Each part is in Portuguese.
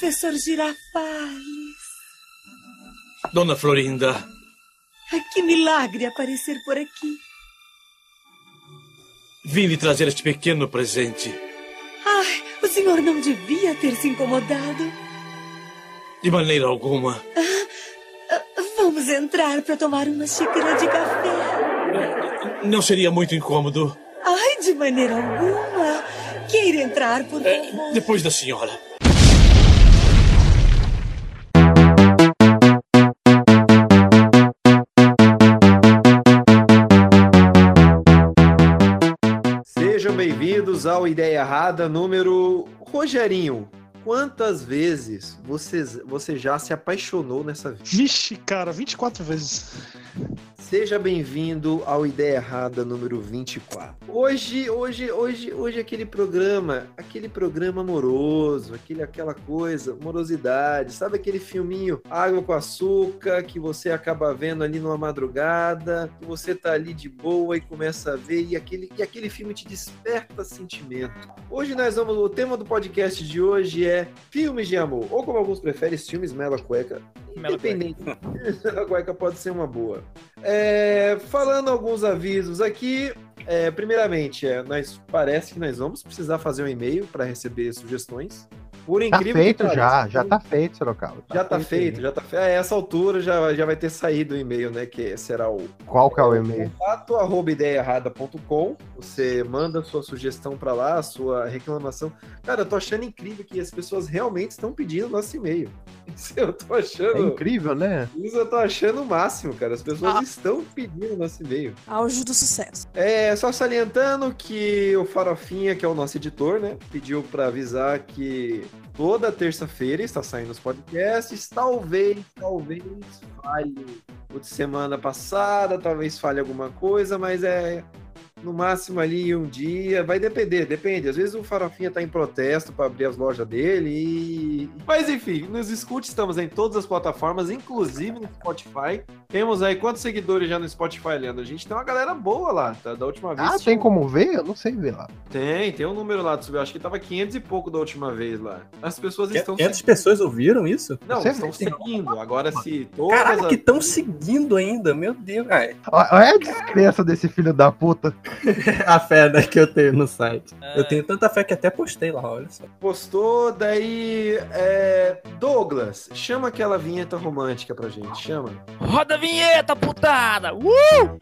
Professor Girafales. Dona Florinda. Que milagre aparecer por aqui. Vim lhe trazer este pequeno presente. Ai, o senhor não devia ter se incomodado. De maneira alguma. Ah, vamos entrar para tomar uma xícara de café. Não seria muito incômodo. Ai, de maneira alguma. Queira entrar, por favor. É, depois da senhora. Bem-vindos ao Ideia Errada número. Rogerinho, quantas vezes você, você já se apaixonou nessa vida? Vixe, cara, 24 vezes. Seja bem-vindo ao Ideia Errada número 24. Hoje, hoje, hoje, hoje aquele programa, aquele programa amoroso, aquele, aquela coisa, morosidade, sabe aquele filminho Água com Açúcar que você acaba vendo ali numa madrugada, que você tá ali de boa e começa a ver e aquele, e aquele filme te desperta sentimento. Hoje nós vamos, o tema do podcast de hoje é filmes de amor, ou como alguns preferem, filmes Mela Cueca. Independente. Mela Cueca pode ser uma boa. É, falando alguns avisos aqui, é, primeiramente, é, nós, parece que nós vamos precisar fazer um e-mail para receber sugestões. Por incrível tá feito que já, já tá feito, Sorocaba. já tá feito, já tá feito. A essa altura já, já vai ter saído o e-mail, né? Que será o Qual que é o e-mail? contato arroba ideiaerrada.com. Você manda sua sugestão para lá, a sua reclamação. Cara, eu tô achando incrível que as pessoas realmente estão pedindo nosso e-mail. Isso eu tô É achando. incrível, né? Isso eu tô achando o máximo, cara. As pessoas Ah. estão pedindo nosso e-mail. Auge do sucesso. É, só salientando que o Farofinha, que é o nosso editor, né, pediu para avisar que toda terça-feira está saindo os podcasts. Talvez, talvez falhe o de semana passada, talvez falhe alguma coisa, mas é no máximo ali um dia, vai depender, depende. Às vezes o Farofinha tá em protesto para abrir as lojas dele e... Mas enfim, nos escute, estamos em todas as plataformas, inclusive no Spotify. Temos aí quantos seguidores já no Spotify, Leandro? A gente tem uma galera boa lá, tá? Da última vez. Ah, tinha tem como ver? Eu não sei ver lá. Tem, tem um número lá do subir. Acho que tava 500 e pouco da última vez lá. As pessoas estão 500 pessoas ouviram isso? Não, Você estão vê. seguindo. Agora se todas Caraca, as- que estão seguindo ainda, meu Deus. Ai, Olha a descrença desse filho da puta. a fé né, que eu tenho no site. Eu tenho tanta fé que até postei lá, olha só. postou, daí é, Douglas, chama aquela vinheta romântica pra gente, chama. Roda a vinheta, putada! Uh!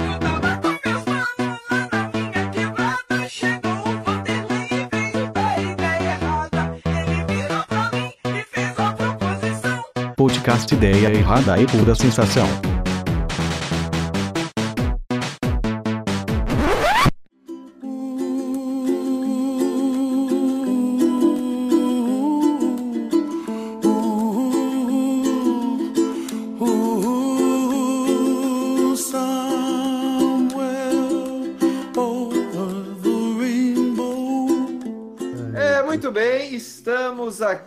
Podcast Ideia Errada e Pura Sensação.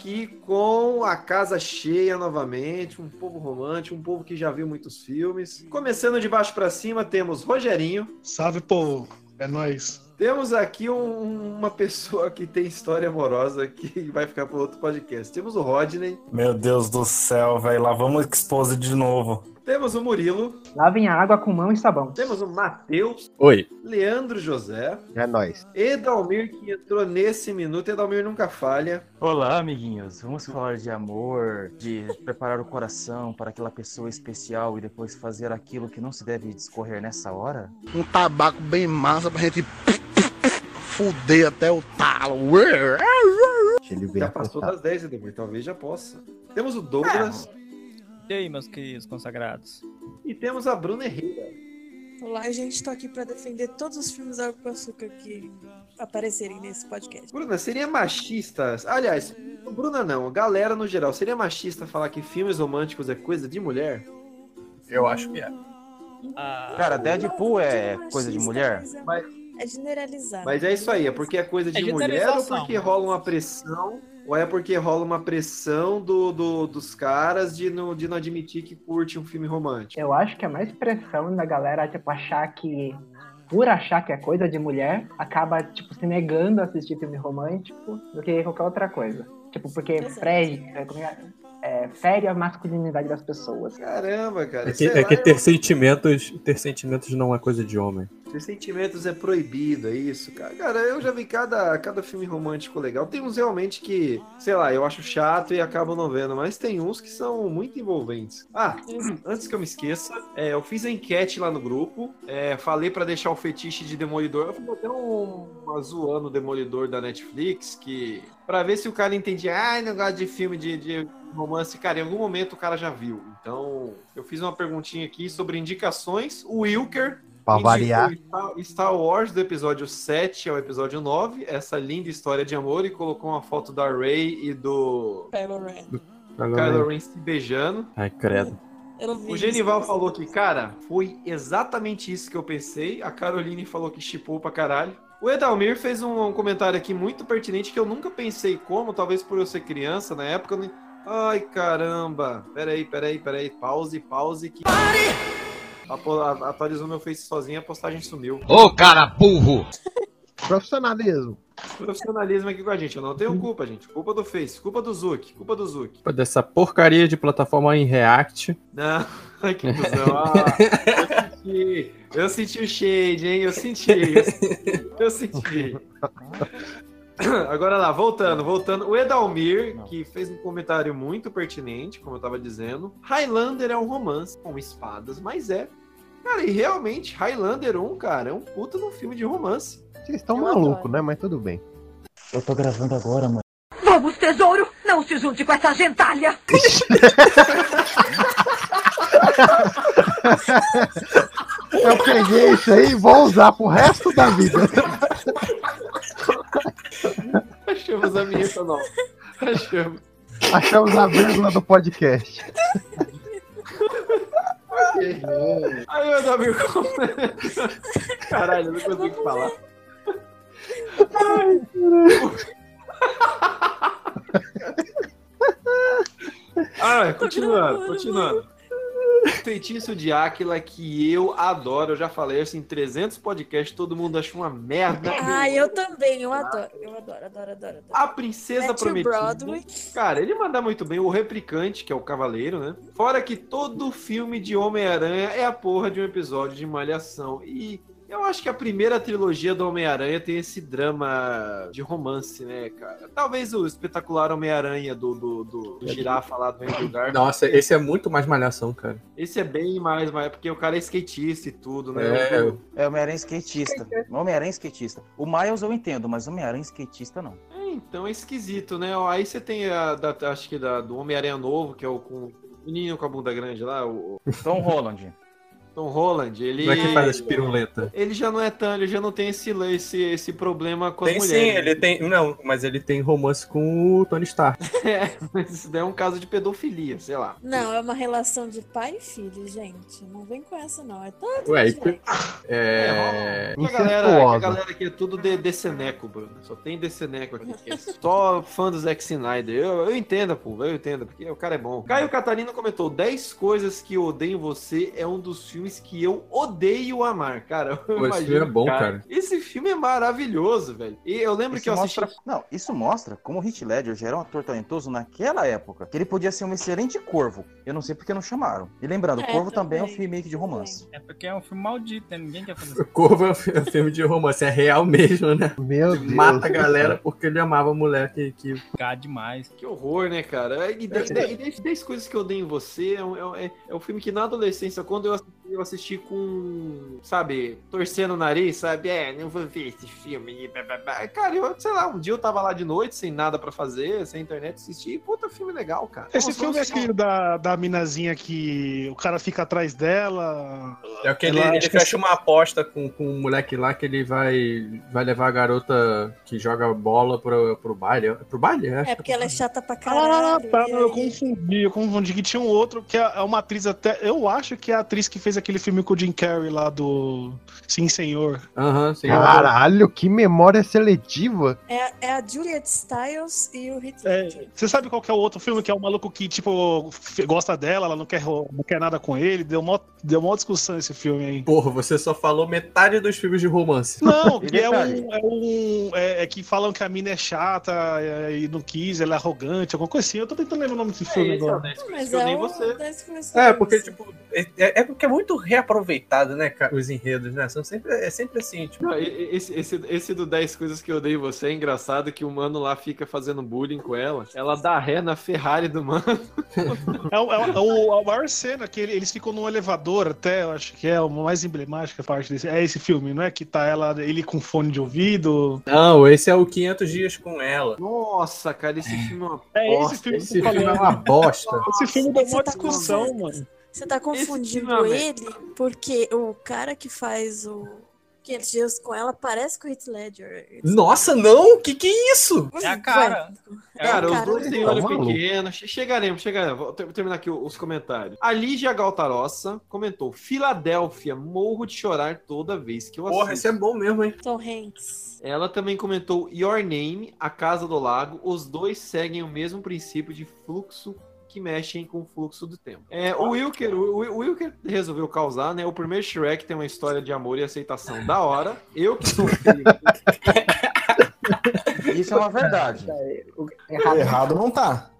Aqui com a casa cheia novamente, um povo romântico, um povo que já viu muitos filmes. Começando de baixo pra cima, temos Rogerinho. Salve, povo. É nóis. Temos aqui um- uma pessoa que tem história amorosa que vai ficar para outro podcast. Temos o Rodney, Meu Deus do céu, velho. Lá vamos expose de novo. Temos o Murilo, Lavem a água com mão e sabão. temos o Matheus, Oi. Leandro José, É nóis. Edalmir que entrou nesse minuto. Edalmir nunca falha. Olá, amiguinhos. Vamos falar de amor, de preparar o coração para aquela pessoa especial e depois fazer aquilo que não se deve discorrer nessa hora? Um tabaco bem massa pra gente fuder até o talo. Ele. Já passou das 10, Edalmir, talvez já possa. Temos o Douglas E aí, meus queridos consagrados? e temos a Bruna Herrera. Olá, gente. Tô aqui pra defender todos os filmes Água com Açúcar que aparecerem nesse podcast. Bruna, seria machista? Aliás, Bruna não, galera no geral, seria machista falar que filmes românticos é coisa de mulher? Eu acho que é. Cara, Deadpool é Machista, coisa de mulher? mas é- Mas- É generalizar. Mas é isso aí, é porque é coisa de É mulher ou porque rola uma pressão, ou é porque rola uma pressão do, do- dos caras de não, de não admitir que curte um filme romântico? Eu acho que é mais pressão da galera, tipo, achar que, por achar que é coisa de mulher, acaba, tipo, se negando a assistir filme romântico do que qualquer outra coisa. Tipo, porque fere, é, é, é, fere a masculinidade das pessoas. Caramba, cara. É que, é que ter eu- sentimentos, ter sentimentos não é coisa de homem. Sentimentos é proibido, é isso, cara. Eu já vi cada, cada filme romântico legal. Tem uns realmente que, sei lá, eu acho chato e acabo não vendo, mas tem uns que são muito envolventes. Ah, antes que eu me esqueça, é, eu fiz a enquete lá no grupo, é, falei pra deixar o fetiche de Demolidor. Eu fiz até um, uma zoando o Demolidor da Netflix, que pra ver se o cara entendia, ai, gosto de filme de, de romance. Cara, em algum momento o cara já viu. Então, eu fiz uma perguntinha aqui sobre indicações. O Wilker Pra indicou variar. Star- Wars do episódio 7 ao episódio 9, essa linda história de amor, e colocou uma foto da Rey e do Kylo Ren. Kylo Ren se beijando. Ai, credo. Eu não vi O isso. Genival falou que, cara, foi exatamente isso que eu pensei. A Caroline falou que chipou pra caralho. O Edalmir fez um, um comentário aqui muito pertinente que eu nunca pensei como, talvez por eu ser criança na época. Eu nem... Ai, caramba. Peraí, peraí, peraí. Pause, pause. Que... A- Atualizou meu Face sozinho, a postagem sumiu. Ô, cara burro! Profissionalismo. Profissionalismo aqui com a gente. Eu não tenho culpa, gente. Culpa do Face, culpa do Zuki, culpa do Zuki. Culpa Dessa porcaria de plataforma em React. Não, ai, que cuzão. Ah, eu senti, eu senti o shade, hein? Eu senti. Eu senti. Eu senti. Agora lá, voltando, voltando. O Edalmir, que fez um comentário muito pertinente, como eu tava dizendo. Highlander é um romance com espadas, mas é. Cara, e realmente, Highlander 1, cara, é um puta um filme de romance. Vocês estão malucos, né? Mas tudo bem. Eu tô gravando agora, mano. Vamos, tesouro! Não se junte com essa gentalha! Eu peguei isso aí e vou usar pro resto da vida. Achamos a vinheta nova. Achamos. Achamos a vírgula do podcast. Aí o Edalmir comenta. Caralho, eu não consigo falar. Ah, continuando, continuando. Feitiço de Áquila que eu adoro, eu já falei assim, 300 podcasts, todo mundo acha uma merda. Ah, eu também, eu adoro. Eu adoro, adoro, adoro. adoro. A Princesa Matthew Prometida. Broadway. Cara, ele manda muito bem. O Replicante, que é o Cavaleiro, né? Fora que todo filme de Homem-Aranha é a porra de um episódio de Malhação. E eu acho que a primeira trilogia do Homem-Aranha tem esse drama de romance, né, cara? Talvez o espetacular Homem-Aranha do, do, do, do Girafa lá do Andrew Garfield. Nossa, esse é muito mais malhação, cara. Esse é bem mais, mas porque o cara é skatista e tudo, né? É, O- É Homem-Aranha skatista. Homem-Aranha skatista. O Miles eu entendo, mas Homem-Aranha skatista não. É, então é esquisito, né? Aí você tem a, da- acho que da, do Homem-Aranha novo, que é o com o menino com a bunda grande lá, o Tom Holland. Tom Holland. Ele, Como é que faz as piruletas? ele já não é tão, ele já não tem esse, esse, esse problema com as Tem sim, mulheres. ele tem. Não, mas ele tem romance com o Tony Stark. É, mas isso daí é um caso de pedofilia, sei lá. Não, é uma relação de pai e filho, gente. Não vem com essa, não. É todo Ué, diferente. É. A galera, a galera aqui é tudo de, Deceneco, Bruno. Só tem Deceneco aqui. Que é só fã do Zack Snyder. Eu, eu entendo, pô. Eu entendo, porque o cara é bom. Caio Catarina comentou: 10 coisas que eu odeio em você é um dos filmes que eu odeio amar. Cara, eu Pô, esse filme é bom, cara. Esse filme é maravilhoso, velho. E eu lembro Isso que eu assisti. mostra, não, isso mostra como o Heath Ledger já era um ator talentoso naquela época, que ele podia ser um excelente corvo. Eu não sei porque não chamaram. E lembrando, É, Corvo também é um também, remake de romance. É porque é um filme maldito, né? Ninguém quer fazer O Corvo é um é um filme de romance, é real mesmo, né? Meu Deus. Mata a galera porque ele amava a mulher que. que... Ficar demais. Que horror, né, cara? E 10 coisas que eu odeio em você é um, é, é um filme que na adolescência, quando eu assisti, eu assisti com, sabe, torcendo o nariz, sabe? É, não vou ver esse filme. blá, blá, blá. Cara, eu, sei lá, um dia eu tava lá de noite, sem nada pra fazer, sem internet, assisti, e puta filme legal, cara. Esse Nossa, filme é aquele da, da minazinha que o cara fica atrás dela. É o que ele, Ela- ele fecha uma aposta com, com um moleque lá que ele vai, vai levar a garota que joga bola pro, pro baile. Pro baile? É porque ela é chata pra Ah, caralho. tá, e eu confundi, eu confundi que tinha um outro que é é uma atriz até. Eu acho que é a atriz que fez aquele filme com o Jim Carrey lá do Sim Senhor. Aham, sim. Caralho, que memória seletiva. É, é a Juliet Stiles e o Heath É, você sabe qual que é o outro filme que é o maluco que, tipo, gosta dela, ela não quer, não quer nada com ele? Deu mó, deu mó discussão esse filme aí. Porra, você só falou metade dos filmes de romance. Não, E que é um. É, um é, é que falam que a mina é chata é, e não quis, ela é arrogante, alguma coisa assim. Eu tô tentando lembrar o nome desse filme esse é o agora. 10 coisas Mas eu é o você. 10 coisas É, que porque, tipo, é, é porque é muito reaproveitado, né, cara, os enredos, né? São sempre, é sempre assim, tipo. Não, esse, esse, esse do 10 coisas que eu odeio você é engraçado que o mano lá fica fazendo bullying com ela. Ela dá ré na Ferrari do mano. É, o- é o- é o- a maior cena que ele- eles ficam num elevador até, eu acho que é a mais emblemática parte desse. É esse filme, não é? Que tá ela, ele com fone de ouvido. Não, esse é o 500 dias com ela. Nossa, cara, esse filme é uma É bosta. esse filme Esse filme é uma bosta. Esse filme deu uma tá discussão, com- mano. Você tá confundindo é ele porque o cara que faz o 500 dias com ela parece com o Heath Ledger. Nossa, não! Que que é isso? É a cara. É Cara, os cara. dois têm olho Tá maluco. pequeno. Che- Chegaremos, chegaremos. Vou ter- terminar aqui os comentários. A Lígia Galtarossa comentou: Filadélfia, morro de chorar toda vez que eu assisto. Porra, esse é bom mesmo, hein? Tom Hanks. Ela também comentou Your Name, A Casa do Lago. Os dois seguem o mesmo princípio de fluxo que mexem com o fluxo do tempo. É, o Wilker, o, o Wilker resolveu causar, né? O primeiro Shrek tem uma história de amor e aceitação da hora. Eu que filho. Isso é uma verdade. Errado não tá.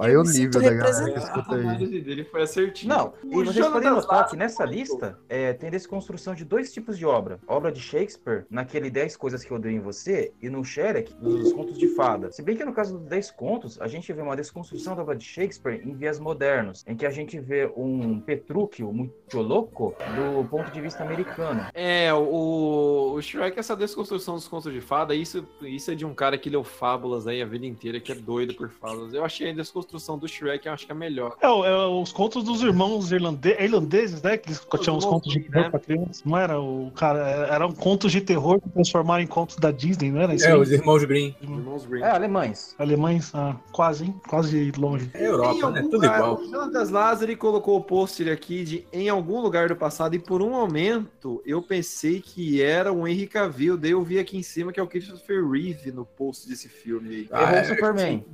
Olha o Me sinto nível da galera que representada. escuta a aí. análise dele foi assertiva. Não, O e vocês podem notar que nessa lista é, tem desconstrução de dois tipos de obra. Obra de Shakespeare, naquele 10 coisas que eu odeio em você, e no Shrek, dos contos de fada. Se bem que no caso dos 10 contos, a gente vê uma desconstrução da obra de Shakespeare em vias modernos, em que a gente vê um Petrúquio muito louco do ponto de vista americano. É, o, o Shrek, essa desconstrução dos contos de fada, isso, isso é de um cara que leu fábulas aí a vida inteira, que é doido por fábulas. Eu achei a desconstrução do Shrek, eu acho que é melhor. É, é os contos dos irmãos irlande- irlandeses, né? Que eles tinham os contos de terror né? pra criança. Não era o cara, eram contos de terror que transformaram em contos da Disney, não era isso? É, os irmãos Grimm. Irmãos Grimm. É, alemães. Alemães? Ah, quase, hein? Quase longe. É Europa, né? Tudo lugar, igual. O Jonathan Lázari colocou o pôster aqui de em algum lugar do passado e por um momento eu pensei que era o Henry Cavill, daí eu vi aqui em cima que é o Christopher Reeve no post desse filme aí. Ah, Errou é, o Superman.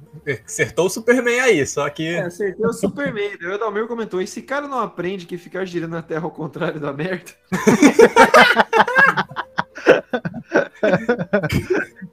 Acertou o Superman aí, só que. É, acertei o Superman. O Adalmir comentou: esse cara não aprende que ficar girando na Terra ao contrário da merda?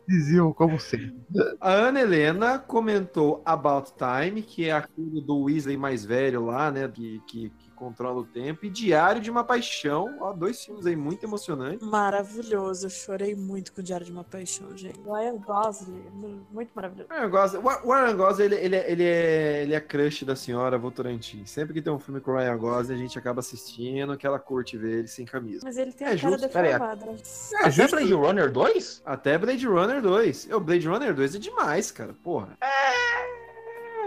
Dizia como sempre. A Ana Helena comentou About Time, que é aquele do Weasley mais velho lá, né? Que, que controla o tempo. E Diário de uma Paixão. Ó, dois filmes aí muito emocionantes. Maravilhoso. Eu chorei muito com o Diário de uma Paixão, gente. Ryan Gosling, muito maravilhoso. O Ryan Gosling, o Ryan Gosling, ele, ele, é- ele, é, ele é crush da senhora Votorantim. Sempre que tem um filme com o Ryan Gosling, a gente acaba assistindo, que ela curte ver ele sem camisa. Mas ele tem É a cara justo. Deformada. É, Até Blade Runner 2? Até Blade Runner 2. O Blade Runner 2 é demais, cara. Porra.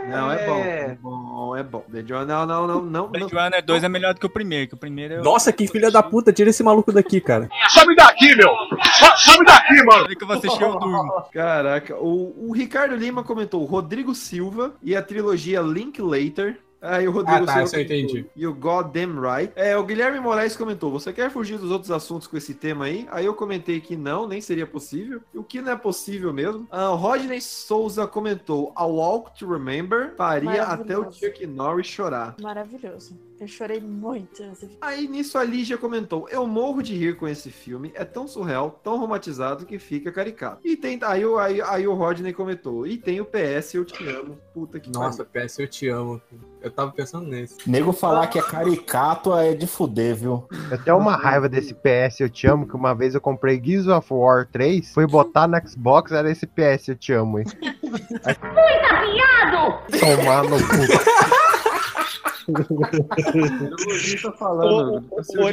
Não, é bom. É bom, é bom. Blade Runner, não, não, não, não. Blade Runner 2 é melhor do que o primeiro, que o primeiro é. Nossa, que filha da puta, tira esse maluco daqui, cara. Some daqui, meu! Some daqui, mano! que eu vou assistir eu durmo. Caraca, o, o Ricardo Lima comentou Rodrigo Silva e a trilogia Linklater. Aí o Rodrigo Ah, tá, eu entendi. E o Goddamn Right. É, o Guilherme Moraes comentou: Você quer fugir dos outros assuntos com esse tema aí? Aí eu comentei que não, nem seria possível. O que não é possível mesmo. Ah, o Rodney Souza comentou: A Walk to Remember faria até o. Chuck Norris chorar. Maravilhoso. Eu chorei muito nesse filme. Aí nisso a Lígia comentou: Eu morro de rir com esse filme, é tão surreal, tão romantizado que fica caricato. E tem. Aí, o- aí, aí o Rodney comentou: E tem o PS, eu te amo. Puta que Nossa, PS, eu te amo. Eu tava pensando nisso. Nego falar que é caricato é de fuder, viu? Eu tenho uma raiva desse PS Eu Te Amo, que uma vez eu comprei Gears of War 3, fui botar no Xbox, era esse PS Eu Te Amo aí. Tomar no cu. tá falando. Ô, ô,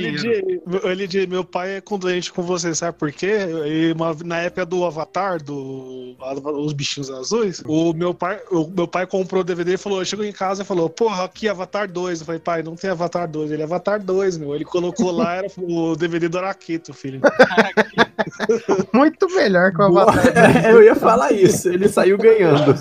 meu- pai é condolente com você, sabe por quê? E uma- na época do Avatar, do Os Bichinhos Azuis, o meu pai, o meu pai comprou o DVD e falou, chegou em casa e falou, porra, aqui Avatar 2. Eu falei, pai, não tem Avatar 2, ele é Avatar 2, meu. Ele colocou lá, era o DVD do Araqueto, filho. Muito melhor que o Avatar. eu ia falar isso, ele saiu ganhando.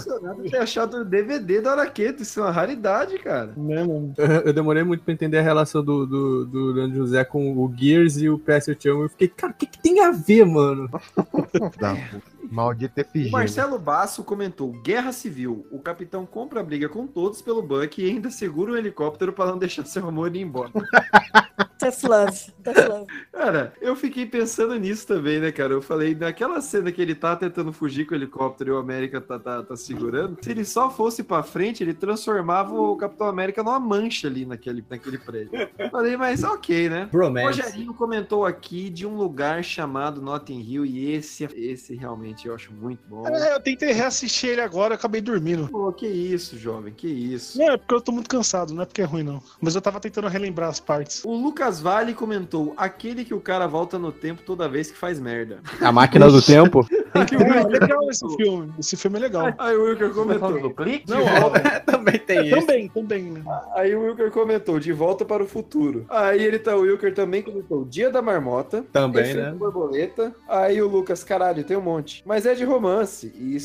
Ter achado o DVD do Araqueto, isso é uma raridade, cara. Né, mano? Eu, demorei muito pra entender a relação do, do, do Leandro José com o Gears e o PS Chamo. Eu fiquei, cara, o que, que tem a ver, mano? Maldito O efigênio. Marcelo Basso comentou: Guerra Civil. O capitão compra a briga com todos pelo Buck e ainda segura um helicóptero pra não deixar seu amor ir embora. Tough love. Tough love. Cara, eu fiquei pensando nisso também, né, cara? Eu falei, naquela cena que ele tá tentando fugir com o helicóptero e o América tá, tá, tá segurando, se ele só fosse pra frente, ele transformava o Capitão América numa mancha ali naquele, naquele prédio. Falei, mas ok, né? O. Rogerinho comentou aqui de um lugar chamado Notting Hill e esse, esse realmente eu acho muito bom. É, eu tentei reassistir ele agora, eu acabei dormindo. Pô, que isso, jovem, que isso. Não, é porque eu tô muito cansado, não é porque é ruim, não. Mas eu tava tentando relembrar as partes. O Lucas Vale comentou: aquele que o cara volta no tempo toda vez que faz merda. A máquina do tempo? É legal esse filme. Esse filme é legal. Aí o Wilker tá comentou. do clique? Não. Também tem isso. Também, também. né? Aí o Wilker comentou, de volta para o futuro. Aí ele tá, o Wilker também comentou, Dia da Marmota. Também, Efeito né? Borboleta. Aí o Lucas, caralho, tem um monte. Mas é de romance. E,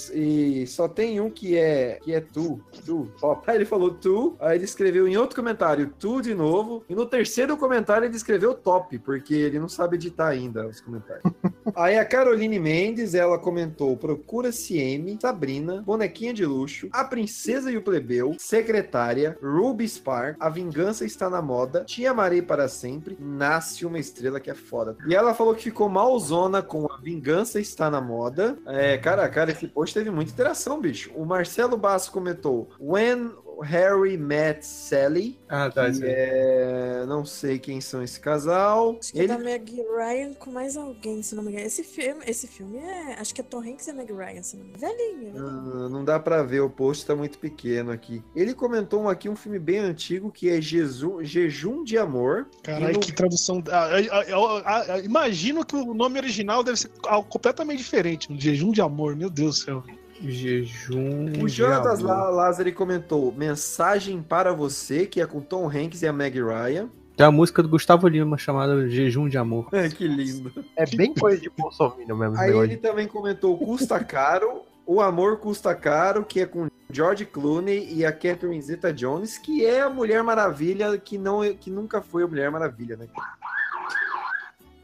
e só tem um que é que é tu. Tu, top. Aí ele falou tu. Aí ele escreveu em outro comentário, tu de novo. E no terceiro comentário ele escreveu top, porque ele não sabe editar ainda os comentários. Aí a Caroline Mendes, ela comentou: Procura-se M, Sabrina, Bonequinha de Luxo, A Princesa e o Plebeu, Secretária, Ruby Spark, A Vingança Está na Moda, Te Amarei para Sempre, Nasce uma Estrela que é foda. E ela falou que ficou malzona com A Vingança Está na Moda. É, cara, cara, esse post teve muita interação, bicho. O Marcelo Basso comentou: When Harry Met Sally. Ah, tá. que é... Não sei quem são esse casal. Acho que é da Meg Ryan com mais alguém, se não me engano. Esse filme, esse filme é. Acho que é Tom Hanks e Meg Ryan, se não me engano. Velhinho, né? Ah, não dá pra ver, o post tá muito pequeno aqui. Ele comentou aqui um filme bem antigo que é Jesus, Jejum de Amor. Caralho, no- que tradução. Ah, ah, ah, ah, ah, imagino que o nome original deve ser algo completamente diferente. Um jejum de amor, meu Deus do céu. Jejum. O. La- Lázaro comentou Mensagem para você, que é com Tom Hanks e a Meg Ryan. Tem a música do Gustavo Lima chamada Jejum de Amor. É, que lindo. É bem coisa de Bolsonaro mesmo. Aí ele também comentou Custa Caro, O Amor Custa Caro, que é com George Clooney e a Catherine Zeta-Jones, que é a Mulher Maravilha, que, não, que nunca foi a Mulher Maravilha, né?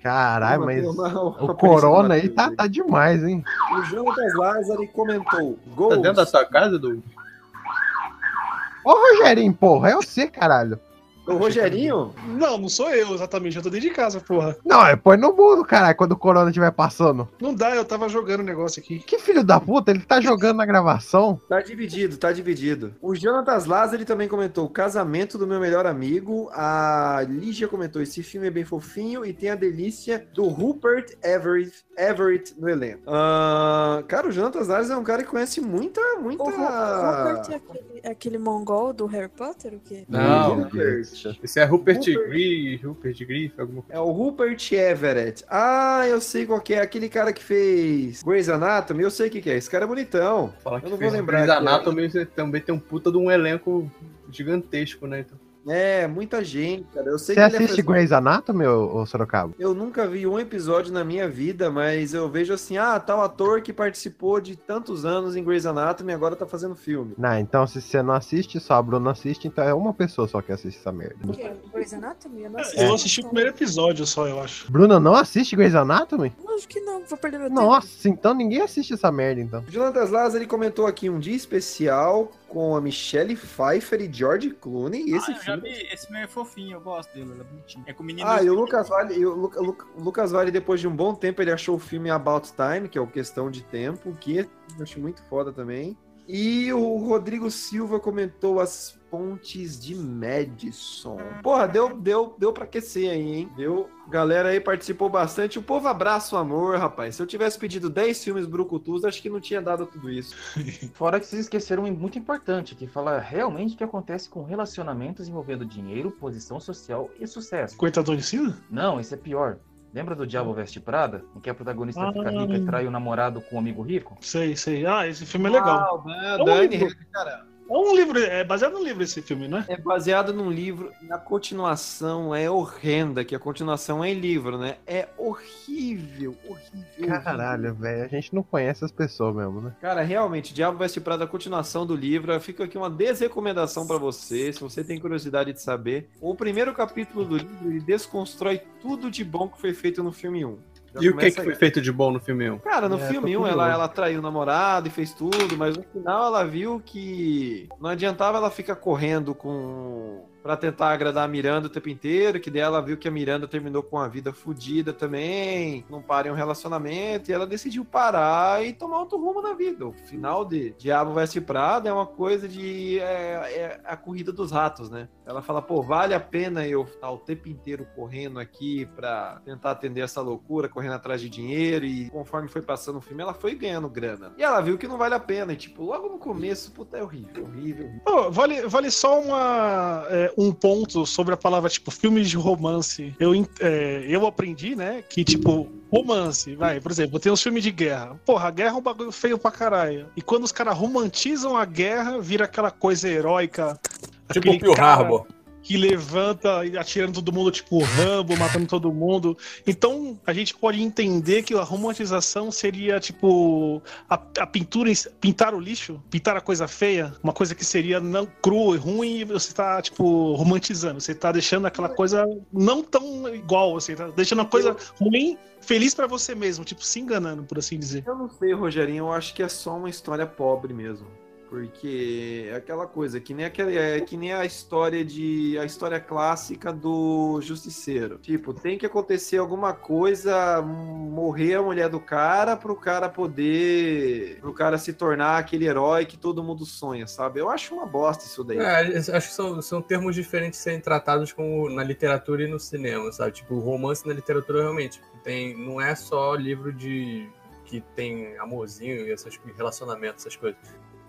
Caralho, mas uma- uma o Corona aí tá, tá demais, hein? O Jonatas Lázaro comentou Tá Ghost. dentro da sua casa, Doug? Ô, Rogerinho, porra, é você, caralho. O Rogerinho? Não, não sou eu exatamente, eu tô dentro de casa, porra. Não, é põe no mundo, caralho, quando o Corona estiver passando. Não dá, eu tava jogando o negócio aqui. Que filho da puta, ele tá jogando na gravação. Tá dividido, tá dividido. O Jonatas Lázaro também comentou Casamento do Meu Melhor Amigo. A Lígia comentou: esse filme é bem fofinho e tem a delícia do Rupert Everett, Everett no elenco. Ah, cara, o Jonatas Lázaro é um cara que conhece muita, muita. O Ru- Rupert é aquele, é aquele mongol do Harry Potter, o quê? Não, Rupert. Esse é Rupert Rupert. Rupert Griff, alguma coisa. É o Rupert Everett. Ah, eu sei qual que é. Aquele cara que fez Grey's Anatomy. Eu sei o que, que é. Esse cara é bonitão. Fala Eu que não vou lembrar. Grey's Anatomy, também tem um puta de um elenco gigantesco, né? Então. É, muita gente, cara. Eu sei Você que ele é assiste fez- Grey's Anatomy, ô, ô Sorocaba? Eu nunca vi um episódio na minha vida, mas eu vejo assim, ah, tal ator que participou de tantos anos em Grey's Anatomy agora tá fazendo filme. Não, então se você não assiste, só a Bruna assiste, então é uma pessoa só que assiste essa merda. O quê? Grey's Anatomy? Eu não É. assisti. Eu assisti o primeiro episódio só, eu acho. Bruna não assiste Grey's Anatomy? Lógico que não, vou perder meu tempo. Nossa, então ninguém assiste essa merda, então. O Jonathan Lázaro ele comentou aqui um dia especial com a Michelle Pfeiffer e George Clooney. E esse ah, filme. Esse filme é fofinho, eu gosto dele, ele é bonitinho. É com o menino. Ah, e o Lucas Vale, e o Lu- Lu- Lucas Vale, depois de um bom tempo, ele achou o filme About Time, que é o Questão de Tempo, que eu acho muito foda também. E o Rodrigo Silva comentou as pontes de Madison. Porra, deu, deu, deu pra aquecer aí, hein? Deu. Galera aí participou bastante. O povo abraça o amor, rapaz. Se eu tivesse pedido 10 filmes brucutus, acho que não tinha dado tudo isso. Fora que vocês esqueceram um muito importante, que fala realmente o que acontece com relacionamentos envolvendo dinheiro, posição social e sucesso. Coitado de Cida? Não, esse é pior. Lembra do Diabo Veste Prada? Em que a protagonista fica rica e trai o namorado com um amigo rico? Sei, sei. Ah, esse filme é legal. Ah, É um Dani, livro. cara. É um livro, é baseado num livro esse filme, né? É baseado num livro e a continuação é horrenda, que a continuação é em livro, né? É horrível, horrível. Caralho, velho. A gente não conhece as pessoas mesmo, né? Cara, realmente, Diabo Veste Prada, a continuação do livro. Fica aqui uma desrecomendação pra você, se você tem curiosidade de saber. O primeiro capítulo do livro, ele desconstrói tudo de bom que foi feito no filme 1. Já E o que, que foi feito de bom no filme 1? Cara, no É, filme tô 1 ela, curioso. ela traiu o namorado e fez tudo, mas no final ela viu que não adiantava ela ficar correndo com. Pra tentar agradar a Miranda o tempo inteiro, que daí ela viu que a Miranda terminou com a vida fodida também, não para em um relacionamento, e ela decidiu parar e tomar outro rumo na vida. O final de Diabo Veste Prada é uma coisa de. É, é a corrida dos ratos, né? Ela fala, pô, vale a pena eu estar o tempo inteiro correndo aqui pra tentar atender essa loucura, correndo atrás de dinheiro, e conforme foi passando o filme, ela foi ganhando grana. E ela viu que não vale a pena, e tipo, logo no começo, puta, é horrível, horrível. horrível. Pô, vale, vale só uma, é, um ponto sobre a palavra, tipo, filmes de romance. Eu, é, eu aprendi, né, que, tipo, romance, vai, por exemplo, tem uns filmes de guerra. Porra, a guerra é um bagulho feio pra caralho. E quando os caras romantizam a guerra, vira aquela coisa heróica. Tipo o Pearl cara Harbor. Que levanta e atirando todo mundo, tipo Rambo, matando todo mundo. Então, a gente pode entender que a romantização seria, tipo, a, a pintura, pintar o lixo, pintar a coisa feia, uma coisa que seria não crua e ruim, e você tá, tipo, romantizando. Você tá deixando aquela coisa não tão igual, você tá deixando a coisa ruim feliz pra você mesmo, tipo, se enganando, por assim dizer. Eu não sei, Rogerinho, eu acho que é só uma história pobre mesmo. Porque é aquela coisa, que nem, é que nem a história de. a história clássica do Justiceiro. Tipo, tem que acontecer alguma coisa, morrer a mulher do cara pro cara poder. pro cara se tornar aquele herói que todo mundo sonha, sabe? Eu acho uma bosta isso daí. É, acho que são, são termos diferentes serem tratados como na literatura e no cinema, sabe? Tipo, romance na literatura realmente tem, não é só livro de que tem amorzinho e esses relacionamentos, essas coisas.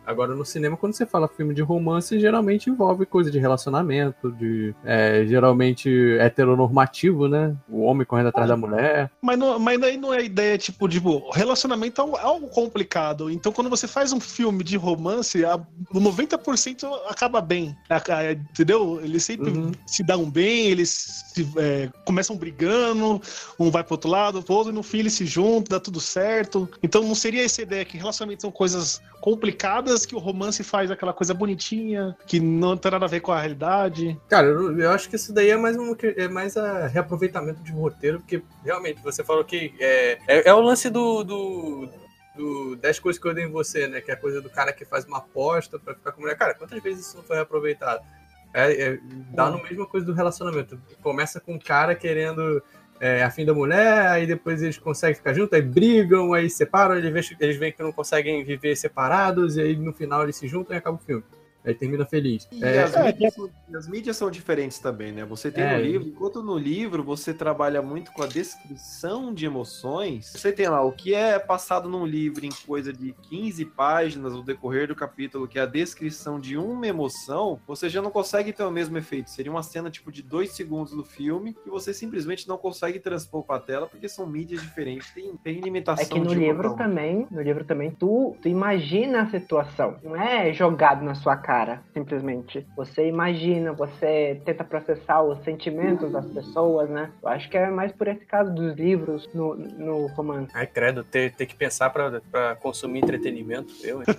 Agora, no cinema, quando você fala filme de romance, geralmente envolve coisa de relacionamento, de é, geralmente heteronormativo, né? O homem correndo atrás da mulher. Mas, não, mas daí não é a ideia, tipo, de tipo, relacionamento é algo- é complicado. Então, quando você faz um filme de romance, a, o 90% acaba bem. A- a- entendeu? Eles sempre se dão bem, eles se, é, começam brigando, um vai pro outro lado, pro outro, e no fim eles se juntam, dá tudo certo. Então, não seria essa ideia que relacionamentos são coisas complicadas, que o romance faz aquela coisa bonitinha, que não tem nada a ver com a realidade. Cara, eu, eu acho que isso daí é mais um é mais a reaproveitamento de roteiro, porque realmente você falou que é, é, é o lance do, do, do 10 coisas que eu dei em você, né? Que é a coisa do cara que faz uma aposta pra ficar com mulher. Cara, quantas vezes isso não foi reaproveitado? É, é, dá no mesma coisa do relacionamento. Começa com um cara querendo é, a fim da mulher, aí depois eles conseguem ficar juntos, aí brigam, aí separam, eles veem, eles veem que não conseguem viver separados, e aí no final eles se juntam e acaba o filme. Aí termina feliz. E É, as, mídias são, as mídias são diferentes também, né? Você tem É. no livro, enquanto no livro você trabalha muito com a descrição de emoções, você tem lá o que é passado num livro em coisa de 15 páginas no decorrer do capítulo, que é a descrição de uma emoção, você já não consegue ter o mesmo efeito. Seria uma cena tipo de dois segundos do filme que você simplesmente não consegue transpor pra tela porque são mídias diferentes, tem, tem limitação É que no de livro botão. também, no livro também, tu, tu imagina a situação. Não é jogado na sua cara, simplesmente. Você imagina, você tenta processar os sentimentos das pessoas, né? Eu acho que é mais por esse caso dos livros no, no romance. Ai, credo, ter, ter que pensar pra consumir entretenimento. Eu?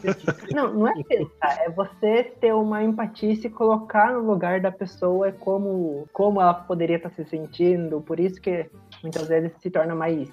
Não, não é pensar, é você ter uma empatia e se colocar no lugar da pessoa como, como ela poderia estar se sentindo. Por isso que muitas vezes se torna mais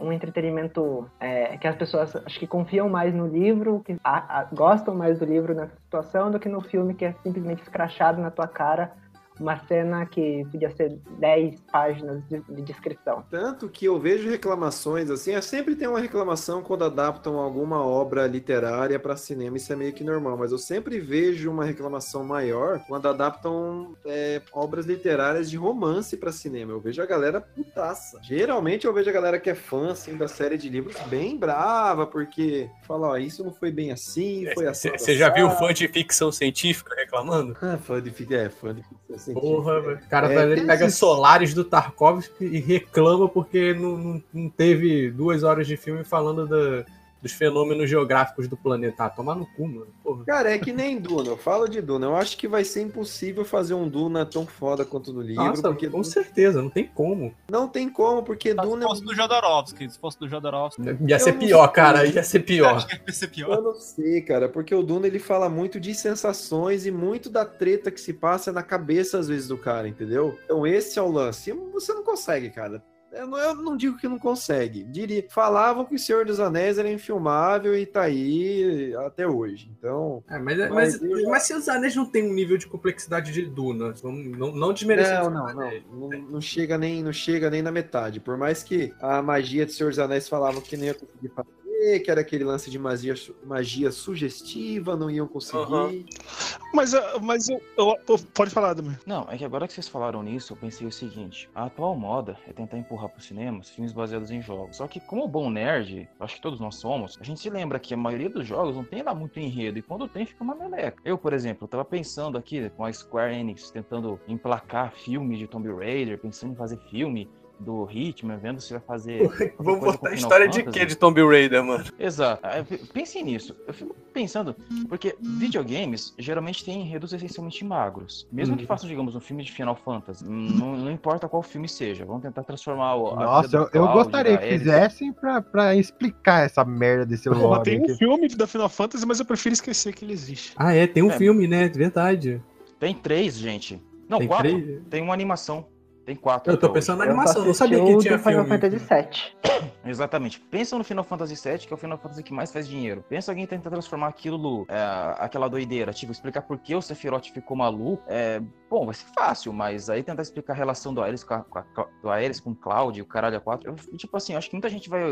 um entretenimento é, que as pessoas acho que confiam mais no livro, que a- a- gostam mais do livro nessa situação do que no filme que é simplesmente escrachado na tua cara uma cena que podia ser 10 páginas de, de descrição. Tanto que eu vejo reclamações assim, é sempre tem uma reclamação quando adaptam alguma obra literária para cinema, isso é meio que normal, mas eu sempre vejo uma reclamação maior quando adaptam é, obras literárias de romance para cinema. Eu vejo a galera putaça. Geralmente eu vejo a galera que é fã assim, da série de livros bem brava, porque fala, ó, isso não foi bem assim, foi assim. Você já viu fã de ficção científica reclamando? Ah, fã de, é, fã de ficção. Porra, velho. O cara É, vai- tem pega esses- Solares do Tarkovsky e reclama porque não, não, não teve duas horas de filme falando da, dos fenômenos geográficos do planeta. Ah, tomar no cu, mano. Porra. Cara, é que nem Duna. Eu falo de Duna. Eu acho que vai ser impossível fazer um Duna tão foda quanto no livro. Nossa, porque com certeza, não tem como. não tem como, porque Se Duna é fosse do Jodorowsky, se fosse do Jodorowsky. Ia ser pior, sei. cara. Ia ser pior. Acho que ia ser pior. Eu não sei, cara, porque o Duna ele fala muito de sensações e muito da treta que se passa na cabeça às vezes do cara, entendeu? Então esse é o lance. Você não consegue, cara. Eu não, eu não digo que não consegue. Diria, falavam que o Senhor dos Anéis era infilmável e tá aí até hoje. Então, É, mas, mas, Mas mas, eu- se os anéis não tem um nível de complexidade de Duna, não, não não, não, não, anéis. não, não chega nem, não chega nem na metade. Por mais que a magia de Senhor dos Anéis falavam que nem ia conseguir fazer, que era aquele lance de magia, magia sugestiva, não iam conseguir. Mas, ah, mas eu, eu- eu- pode falar, Ademir. Não, é que agora que vocês falaram nisso, eu pensei o seguinte: a atual moda é tentar empurrar pro cinema os filmes baseados em jogos. Só que, como bom nerd, acho que todos nós somos, a gente se lembra que a maioria dos jogos não tem lá muito enredo, e quando tem, fica uma meleca. Eu, por exemplo, tava pensando aqui com a Square Enix tentando emplacar filme de Tomb Raider, pensando em fazer filme do Hitman, vendo se vai fazer. Vamos coisa botar a história de Fantasy. quê de Tomb Raider, mano? Exato. Pensem nisso. Eu fico pensando, porque videogames geralmente têm enredos essencialmente magros. Mesmo que Uhum. façam, digamos, um filme de Final Fantasy, não, não importa qual filme seja, vão tentar transformar o. Nossa, eu, eu gostaria que fizessem pra, pra explicar essa merda desse lore. tem um filme da Final Fantasy, mas eu prefiro esquecer que ele existe. Ah, é, tem um É. filme, né? Verdade. Tem três, gente. Não, Tem quatro. três? Tem uma animação. Tem quatro. Eu tô hoje. pensando na Eu só animação, não assisti sabia o que tinha Final filme. Fantasy VII. Exatamente. Pensa no Final Fantasy VII, que é o Final Fantasy que mais faz dinheiro. Pensa alguém tentar transformar aquilo, é, aquela doideira, tipo, explicar por que o Sephiroth ficou maluco. É, bom, vai ser fácil, mas aí tentar explicar a relação do Ares com, a, com, a, do Ares com o Cloud e o caralho a quatro. Eu, tipo assim, eu acho que muita gente vai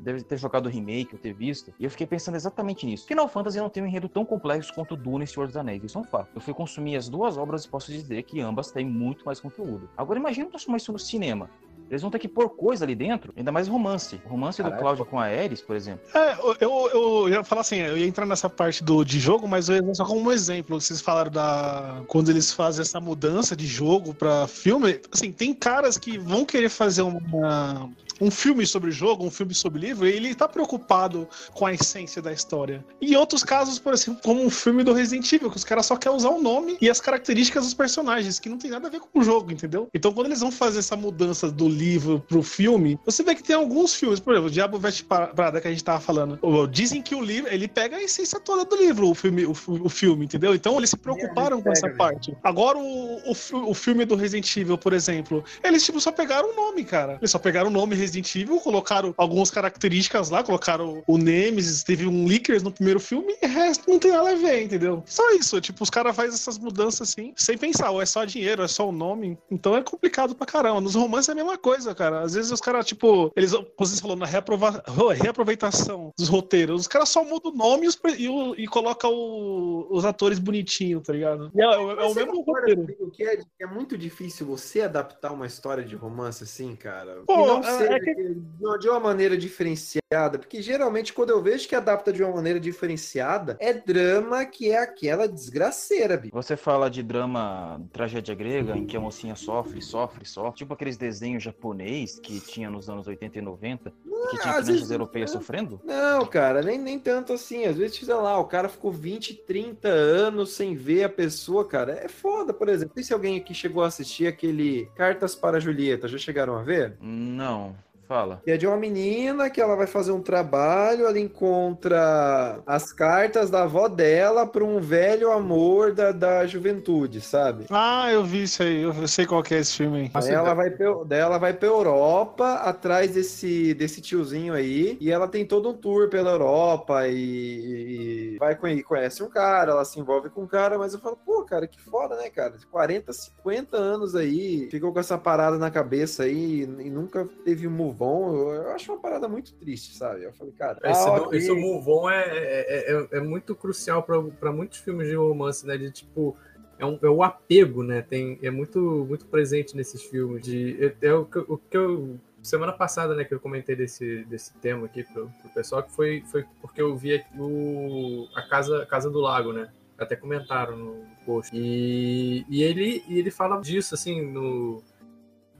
deve ter jogado o remake ou ter visto. E eu fiquei pensando exatamente nisso. Final Fantasy não tem um enredo tão complexo quanto Duna e Senhor dos Anéis. Isso é um fato. Eu fui consumir as duas obras e posso dizer que ambas têm muito mais conteúdo. Agora imagina transformar isso no cinema. Eles vão ter que pôr coisa ali dentro, ainda mais romance. O romance do Caraca. Cláudio com a Ares, por exemplo. É, eu, eu, eu ia falar assim, eu ia entrar nessa parte do, de jogo, mas eu ia só como um exemplo. Vocês falaram da. Quando eles fazem essa mudança de jogo pra filme, assim, tem caras que vão querer fazer uma. Um filme sobre jogo, um filme sobre livro, e ele tá preocupado com a essência da história. E em outros casos, por exemplo, como um filme do Resident Evil, que os caras só querem usar o nome e as características dos personagens, que não tem nada a ver com o jogo, entendeu? Então, quando eles vão fazer essa mudança do livro pro filme, você vê que tem alguns filmes, por exemplo, o Diabo Veste Prada, que a gente tava falando. Dizem que o livro, ele pega a essência toda do livro, o filme, o, o filme entendeu? Então, eles se preocuparam com essa pega, parte. Agora, o, o, o filme do Resident Evil, por exemplo, eles, tipo, só pegaram o nome, cara. Eles só pegaram o nome Resident Evil, colocaram algumas características lá, colocaram o Nemesis, teve um Lickers no primeiro filme, e o resto não tem nada a ver, entendeu? Só isso, tipo, os caras fazem essas mudanças assim, sem pensar, ou é só dinheiro, é só o nome. Então é complicado pra caramba. Nos romances é a mesma coisa, cara. Às vezes os caras, tipo, eles, como vocês falaram, na reaprova- reaproveitação dos roteiros, os caras só mudam o nome e, os, e, o- e colocam o- os atores bonitinhos, tá ligado? E é, é- é o mesmo roteiro. que é, é muito difícil você adaptar uma história de romance assim, cara? Pô, que não é- seja é que- de uma- maneira diferenciada. Porque geralmente, quando eu vejo que adapta de uma maneira diferenciada, é drama que é aquela desgraceira, bicho. Você fala de drama, tragédia grega, em que a mocinha sofre, sofre, sofre. Tipo aqueles desenhos japonês que tinha nos anos 80 e 90, que tinha crianças vezes- europeias sofrendo. Não, cara, nem, nem tanto assim. Às vezes, sei lá, o cara ficou 20, 30 anos sem ver a pessoa, cara. É foda, por exemplo. Não sei se alguém aqui chegou a assistir aquele Cartas para Julieta. Já chegaram a ver? Não, fala. Que é de uma menina que ela vai fazer um trabalho, ela encontra as cartas da avó dela para um velho amor da, da juventude, sabe? Ah, eu vi isso aí, eu sei qual que é esse filme aí. Daí ela, vai pra, daí ela vai pra Europa atrás desse, desse tiozinho aí e ela tem todo um tour pela Europa e, e vai com e conhece um cara, ela se envolve com um cara, mas eu falo, pô, cara, que foda, né, cara? 40, 50 anos aí, ficou com essa parada na cabeça aí e, nunca teve um on. Eu, acho uma parada muito triste, sabe? Eu falei, cara, Esse, ah, do- ok. esse move on é, é, é, é muito crucial para muitos filmes de romance, né? De tipo. É, um, é o apego, né? Tem, é muito, muito presente nesses filmes. De, é, é o, o que eu. Semana passada, né, que eu comentei desse, desse tema aqui pro, pro pessoal, que foi, foi porque eu vi o, a casa, casa do Lago, né? Até comentaram no post. E, e, ele, e ele fala disso, assim, no,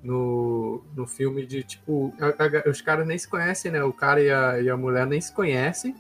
no, no filme de tipo. a- a- os caras nem se conhecem, né? O cara e a, e a mulher nem se conhecem.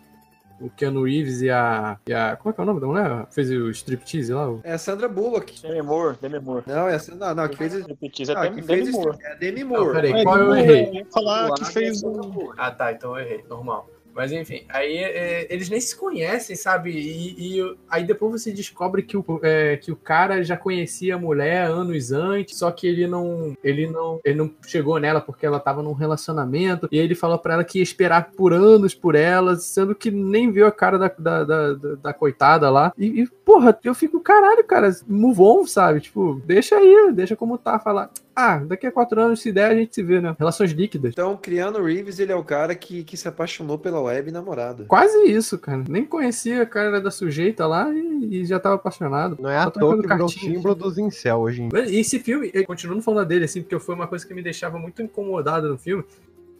O Keanu Reeves e a, e a. Como é que é o nome da mulher? Fez o striptease lá? o- É a Sandra Bullock. Demi Moore, Demi Moore. Não, é a Sandra. Não, que fez. Striptease é Não, Demi- Demi Moore. É a Demi Não, Moore. peraí, É, qual eu não, errei? eu falar que fez o. Ah, tá, então eu errei, normal. Mas enfim, aí é, eles nem se conhecem, sabe? E, e aí depois você descobre que o, é, que o cara já conhecia a mulher anos antes, só que ele não, ele não, ele não chegou nela porque ela tava num relacionamento. E aí ele falou pra ela que ia esperar por anos por ela, sendo que nem viu a cara da, da, da, da- da coitada lá. E, e, porra, eu fico, caralho, cara, move on, sabe? Tipo, deixa aí, deixa como tá, falar. Ah, daqui a quatro anos, se der, a gente se vê, né? Relações líquidas. Então, Criano Reeves, ele é o cara que, que se apaixonou pela web namorada. Quase isso, cara. Nem conhecia a cara da sujeita lá e, e já tava apaixonado. Não é à Só toa que virou símbolo dos incel hoje em dia. Mas esse filme, continuando falando dele, assim, porque foi uma coisa que me deixava muito incomodado no filme,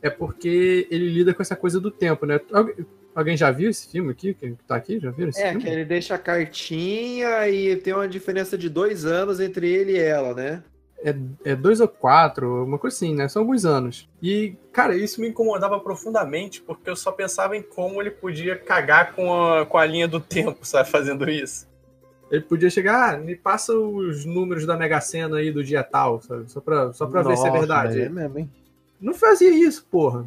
é porque ele lida com essa coisa do tempo, né? Algu- Alguém já viu esse filme aqui? Quem tá aqui? Já viram esse É, filme? que ele deixa a cartinha e tem uma diferença de dois anos entre ele e ela, né? É, é dois ou quatro, uma coisa assim, né? São alguns anos. E, cara, isso me incomodava profundamente, porque eu só pensava em como ele podia cagar com a, com a linha do tempo, sabe? Fazendo isso. Ele podia chegar, ah, me passa os números da Mega Sena aí do dia tal, sabe? Só pra, só pra ver se é Nossa, verdade. É mesmo, hein? Não fazia isso, porra.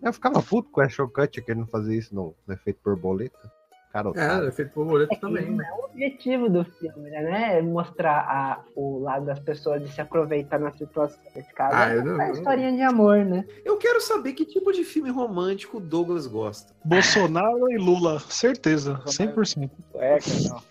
Eu ficava puto com o Ashton Kutcher que ele não fazia isso no, no efeito borboleta. Cara, É, otário. é feito por boleto É também. não é o objetivo do filme, né? É mostrar a- o lado das pessoas de se aproveitar na situação. Nesse caso, Ah, é eu não- a historinha de amor, né? Eu quero saber que tipo de filme romântico o Douglas gosta. Bolsonaro e Lula, certeza, 100%. É, cara, não.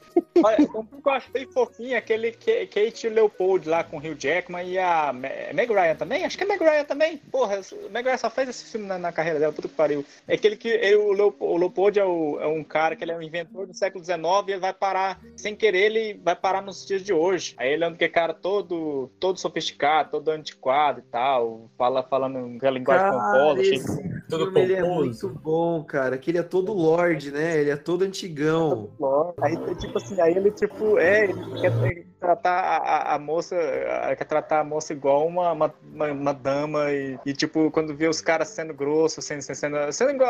Olha, um que eu acho bem fofinho é aquele Ka- Kate Leopold lá com o Hugh Jackman e a Me- Meg Ryan também. Acho que é Meg Ryan também. Porra, o Meg Ryan só fez esse filme na, na carreira dela, puta que pariu. É aquele que ele- o, Leop- o Leopold é, o- é um cara que ele é um inventor do século XIX e ele vai parar, sem querer, ele vai parar nos dias de hoje. Aí ele é um que cara todo, todo sofisticado, todo antiquado e tal, fala, falando aquela linguagem pomposa, esse todo filme ele é muito bom, cara. Que ele é todo lord, né? Ele é todo antigão. Aí, tipo assim, aí ele, tipo, é, ele quer tratar a, a- moça, quer tratar a moça igual uma, uma, uma, uma dama e, e, tipo, quando vê os caras sendo grossos, sendo, sendo, sendo igual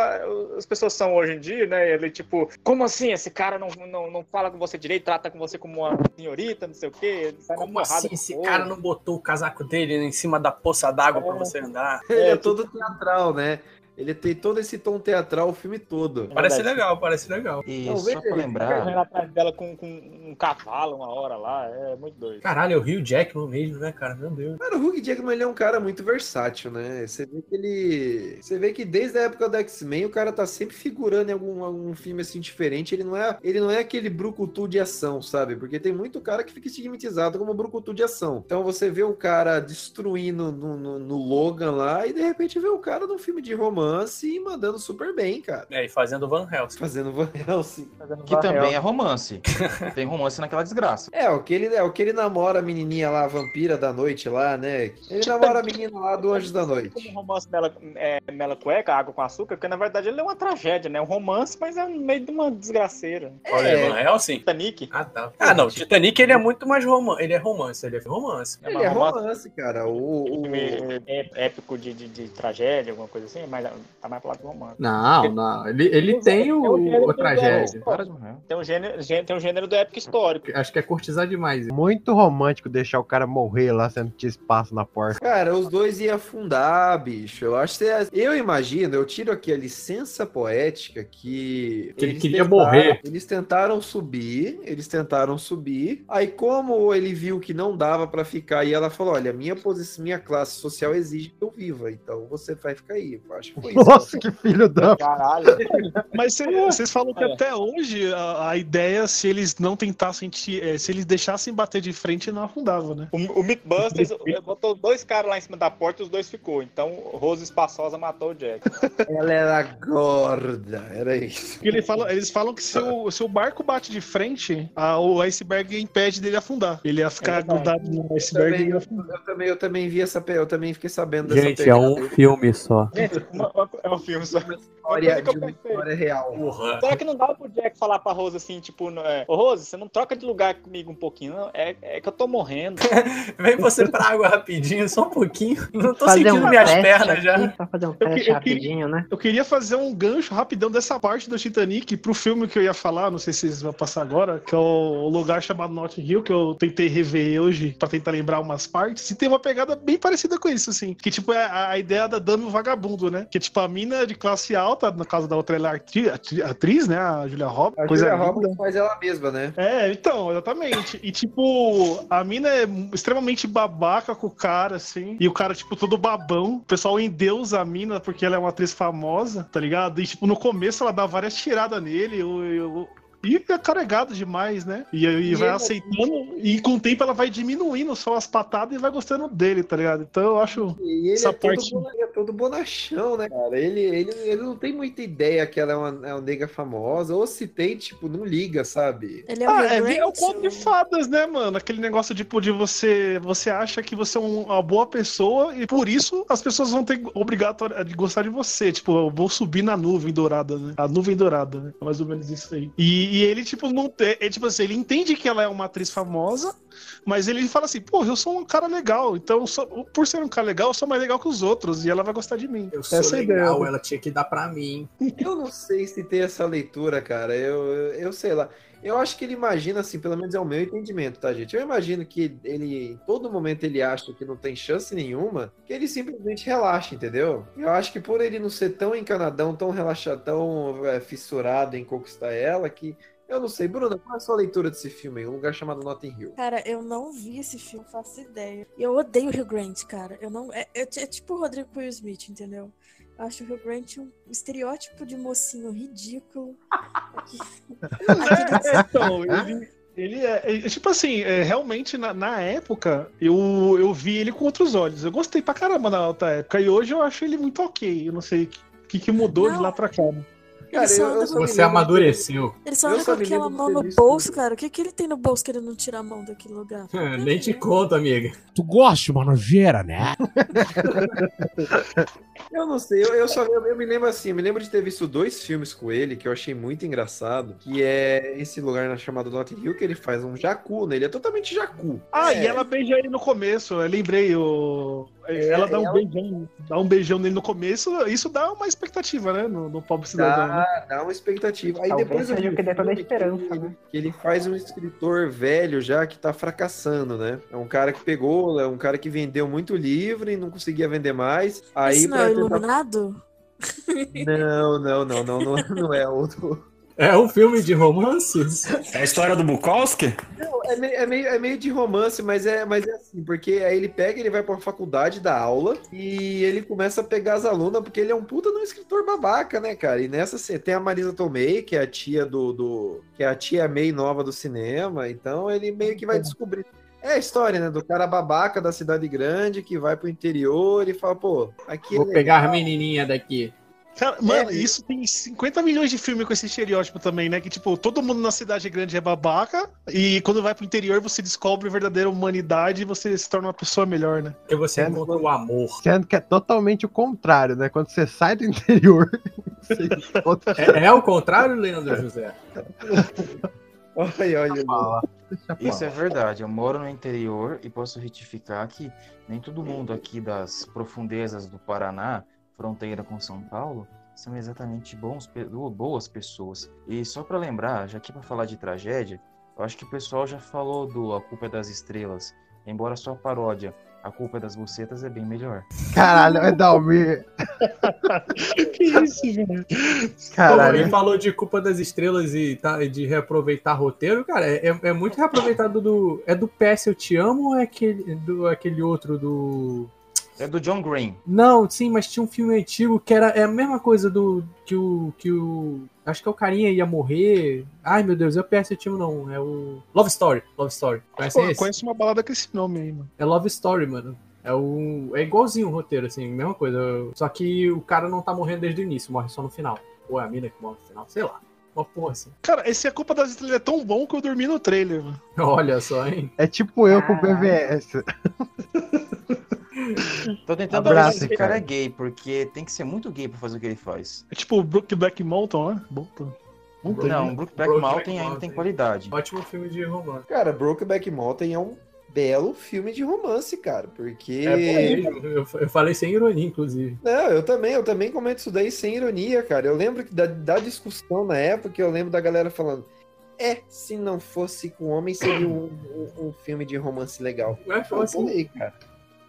as pessoas são hoje em dia, né, ele, tipo, como assim, esse cara não, não, não fala com você direito, trata com você como uma senhorita, não sei o quê, Como assim? Esse cara não botou o casaco dele em cima da poça d'água pra você andar? Ele é, É, todo teatral, né? Ele tem todo esse tom teatral o filme todo. Parece verdade. legal, parece legal. E Não, só pra lembrar, Correndo atrás dela com, com um cavalo uma hora lá, é muito doido. Caralho, é o Rio Jackman mesmo, né, cara? Meu Deus. Cara, o Hugh Jackman ele é um cara muito versátil, né? Você vê que ele. Você vê que desde a época do X-Men o cara tá sempre figurando em algum, algum filme assim diferente. Ele não é, ele não é aquele brucutu de ação, sabe? Porque tem muito cara que fica estigmatizado como brucutu de ação. Então você vê o cara destruindo no, no- no Logan lá e de repente vê o cara num filme de romance e mandando super bem, cara. É, e fazendo Van Helsing. Fazendo Van Helsing. que também é romance. Tem romance naquela desgraça. É, o que ele, é, o que ele namora a menininha lá, a vampira da noite lá, né? Ele namora a menina lá do Anjos da Noite. Como um romance Mela, é, Mela Cueca, Água com Açúcar, porque na verdade ele é uma tragédia, né? Um romance, mas é no meio de uma desgraceira. Olha, É. Van Helsing? Titanic. Ah, tá. Ah, não, Titanic ele é muito mais romance. Ele é romance, ele é romance. Ele é romance, cara. O, o- Filme é- épico de, de, de tragédia, alguma coisa assim, mas tá mais pro lado do romance. Não, não. Ele, ele tem o, o- a tragédia. Tem um, gênero, gê- tem um gênero do épico histórico. Acho que é cortizar demais. Muito romântico deixar o cara morrer lá sendo que tinha espaço na porta. Cara, os dois iam afundar, bicho. Eu acho que é- eu imagino, eu tiro aqui a licença poética que, Que ele eles queria tentaram- morrer. Eles tentaram subir, eles tentaram subir. Aí como ele viu que não dava pra ficar e ela falou: "Olha, minha posição, minha classe social exige que eu viva, então você vai ficar aí". Eu acho que isso. Nossa, que filho da. Caralho. Mas cê- vocês falam que até hoje a, a ideia, se eles não tentassem, eh, se eles deixassem bater de frente, não afundava, né? O, o Mythbusters botou dois caras lá em cima da porta e os dois ficou. Então, Rose Espaçosa matou o Jack. Ela era gorda, era isso. Ele fala- eles falam que se o, se o barco bate de frente, a- o iceberg impede dele afundar. Ele ia ficar grudado no Eu iceberg e também, ia afundar. eu, também, eu também vi essa eu também fiquei sabendo dessa Gente, é um filme só. Uma- uma- é um filme só. História, eu de uma história real. Será que não dá pro Jack falar pra Rose assim, tipo, é, ô Rose, você não troca de lugar comigo um pouquinho, não? É, é que eu tô morrendo. Vem você pra água rapidinho, só um pouquinho. Não tô Fazer sentindo um minhas teste pernas aqui, já. Só fazer um Eu, teste que- eu rapidinho, né? eu queria fazer um gancho rapidão dessa parte do Titanic pro filme que eu ia falar, não sei se vocês vão passar agora, que é o lugar chamado Notting Hill, que eu tentei rever hoje pra tentar lembrar umas partes, e tem uma pegada bem parecida com isso, assim. Que, tipo, é a, a ideia da dama e o vagabundo, né? Que, tipo, a mina de classe alta, no caso da outra, ela é atri- atri- atriz, né? A Julia Roberts. A coisa Julia. Roberts faz ela mesma, né? É, então, exatamente. E tipo, a mina é extremamente babaca com o cara, assim. E o cara, tipo, todo babão. O pessoal endeusa a mina porque ela é uma atriz famosa, tá ligado? E, tipo, no começo ela dá várias tiradas nele. Eu, eu- e é carregado demais, né? E aí E vai ele- aceitando, e com o tempo ela vai diminuindo só as patadas e vai gostando dele, tá ligado? Então eu acho E ele essa é, parte. todo, é todo bonachão, né, cara? Ele, ele, ele não tem muita ideia que ela é uma, é uma nega famosa, ou se tem, tipo, não liga, sabe? Ele é Ah, o é, é o conto de fadas, né, mano? Aquele negócio tipo de você, você acha que você é um- uma boa pessoa e por isso as pessoas vão ter obrigatório de gostar de você. Tipo, eu vou subir na nuvem dourada, né? A nuvem dourada, né? É mais ou menos isso aí. E, e ele, tipo, não tem. É, tipo assim, ele entende que ela é uma atriz famosa, mas ele fala assim, pô, eu sou um cara legal, então sou- por ser um cara legal, eu sou mais legal que os outros, e ela vai gostar de mim. Eu sou Essa é legal, ideia. ela tinha que dar pra mim. Eu não sei se tem essa leitura, cara. Eu, eu, eu sei lá. Eu acho que ele imagina, assim, pelo menos é o meu entendimento, tá, gente? Eu imagino que ele, em todo momento, ele acha que não tem chance nenhuma, que ele simplesmente relaxa, entendeu? Eu acho que por ele não ser tão encanadão, tão relaxadão, é, fissurado em conquistar ela, que. Eu não sei. Bruna, qual é a sua leitura desse filme? Um lugar chamado Notting Hill. Cara, eu não vi esse filme, faço ideia. Eu odeio o Hugh Grant, cara. Eu não. É, é- é tipo o Rodrigo Will Smith, entendeu? Eu acho o Hugh Grant um estereótipo de mocinho ridículo. É, então, ele, ele é, é, Tipo assim, é, realmente na, na época eu, eu vi ele com outros olhos. Eu gostei pra caramba na alta época. E hoje eu acho ele muito ok. Eu não sei o que, que mudou de lá pra cá. né? Só anda com- Você amadureceu. Ele só Eu anda com aquela mão no bolso, cara. O que, que ele tem no bolso que ele não tira a mão daquele lugar? Nem te conto, amiga. Tu gosta de uma nojeira, né? Eu não sei, eu, eu só eu, eu me lembro assim, eu me lembro de ter visto dois filmes com ele que eu achei muito engraçado, que é esse lugar na chamada Notting Hill que ele faz um jacu, né? Ele é totalmente jacu. Ah, É, e ela beija ele no começo. Eu lembrei. O... ela dá um ela- beijão, dá um beijão nele no começo. Isso dá uma expectativa, né? No, no pobre cidadão. né? Dá, dá uma expectativa. Aí Talvez depois eu seja vi o que dê toda a esperança, que, né? que ele faz um escritor velho já que tá fracassando, né? É um cara que pegou, é um cara que vendeu muito livro e não conseguia vender mais. Aí Esse não é o tentar- Iluminado? Não, não, não, não, não, não é outro. É um filme de romances. É a história do Bukowski? Não, é meio, é, meio, é meio de romance, mas é, mas é assim, porque aí ele pega, ele vai pra faculdade da aula e ele começa a pegar as alunas, porque ele é um puta de um escritor babaca, né, cara? E nessa você tem a Marisa Tomei, que é a tia do, do. que é a tia meio nova do cinema, então ele meio que vai descobrir. É a história, né? Do cara babaca da cidade grande que vai pro interior e fala, pô, aqui é Vou legal. pegar a menininha daqui. Cara, mano, isso tem 50 milhões de filme com esse estereótipo também, né? Que, tipo, todo mundo na cidade grande é babaca, e quando vai pro interior você descobre a verdadeira humanidade e você se torna uma pessoa melhor, né? Porque você encontra o amor. Sendo que é totalmente o contrário, né? Quando você sai do interior. você encontra- É, é o contrário, Leandro José? Isso é verdade. Eu moro no interior e posso retificar que nem todo mundo aqui das profundezas do Paraná, fronteira com São Paulo, são exatamente bons, boas pessoas. E só para lembrar, já que para falar de tragédia, eu acho que o pessoal já falou do A Culpa é das Estrelas. Embora sua paródia, A Culpa é das Bucetas, é bem melhor. Caralho, é Dalmir. que isso, velho? Caralho. Ele falou de culpa das estrelas e tá, de reaproveitar roteiro, cara. É, é muito reaproveitado do. É do PS Eu Te Amo ou é aquele, do, aquele outro do. É do John Green. Não, sim, mas tinha um filme antigo que era é a mesma coisa do que o que o acho que é o carinha ia morrer. Ai, meu Deus, é o PS Eu Te Amo não, é o Love Story, Love Story. Conhece Pô, eu conheço uma balada com esse nome aí, mano. É Love Story, mano. É o é igualzinho o roteiro assim, mesma coisa. Só que o cara não tá morrendo desde o início, morre só no final. Ou é a mina que morre no final, sei lá. Uma porra assim. Cara, esse A Culpa das Estrelas é tão bom que eu dormi no trailer, mano. Olha só, hein? É tipo eu com o BVS. Tô tentando Abraço, ver se esse cara é gay, porque tem que ser muito gay pra fazer o que ele faz. É tipo o Brookback Mountain, né? Mountain. Mountain, Não? Brookback Brokeback Mountain ainda Mountain. tem qualidade. Ótimo filme de romance. Cara, Brokeback Mountain é um belo filme de romance, cara, porque... É bom mesmo. Eu, eu falei sem ironia, inclusive. Não, eu também, eu também comento isso daí sem ironia, cara. Eu lembro que da, da discussão na época, eu lembro da galera falando. É, se não fosse com homem, seria um, um- um filme de romance legal. Não é Eu falei, cara.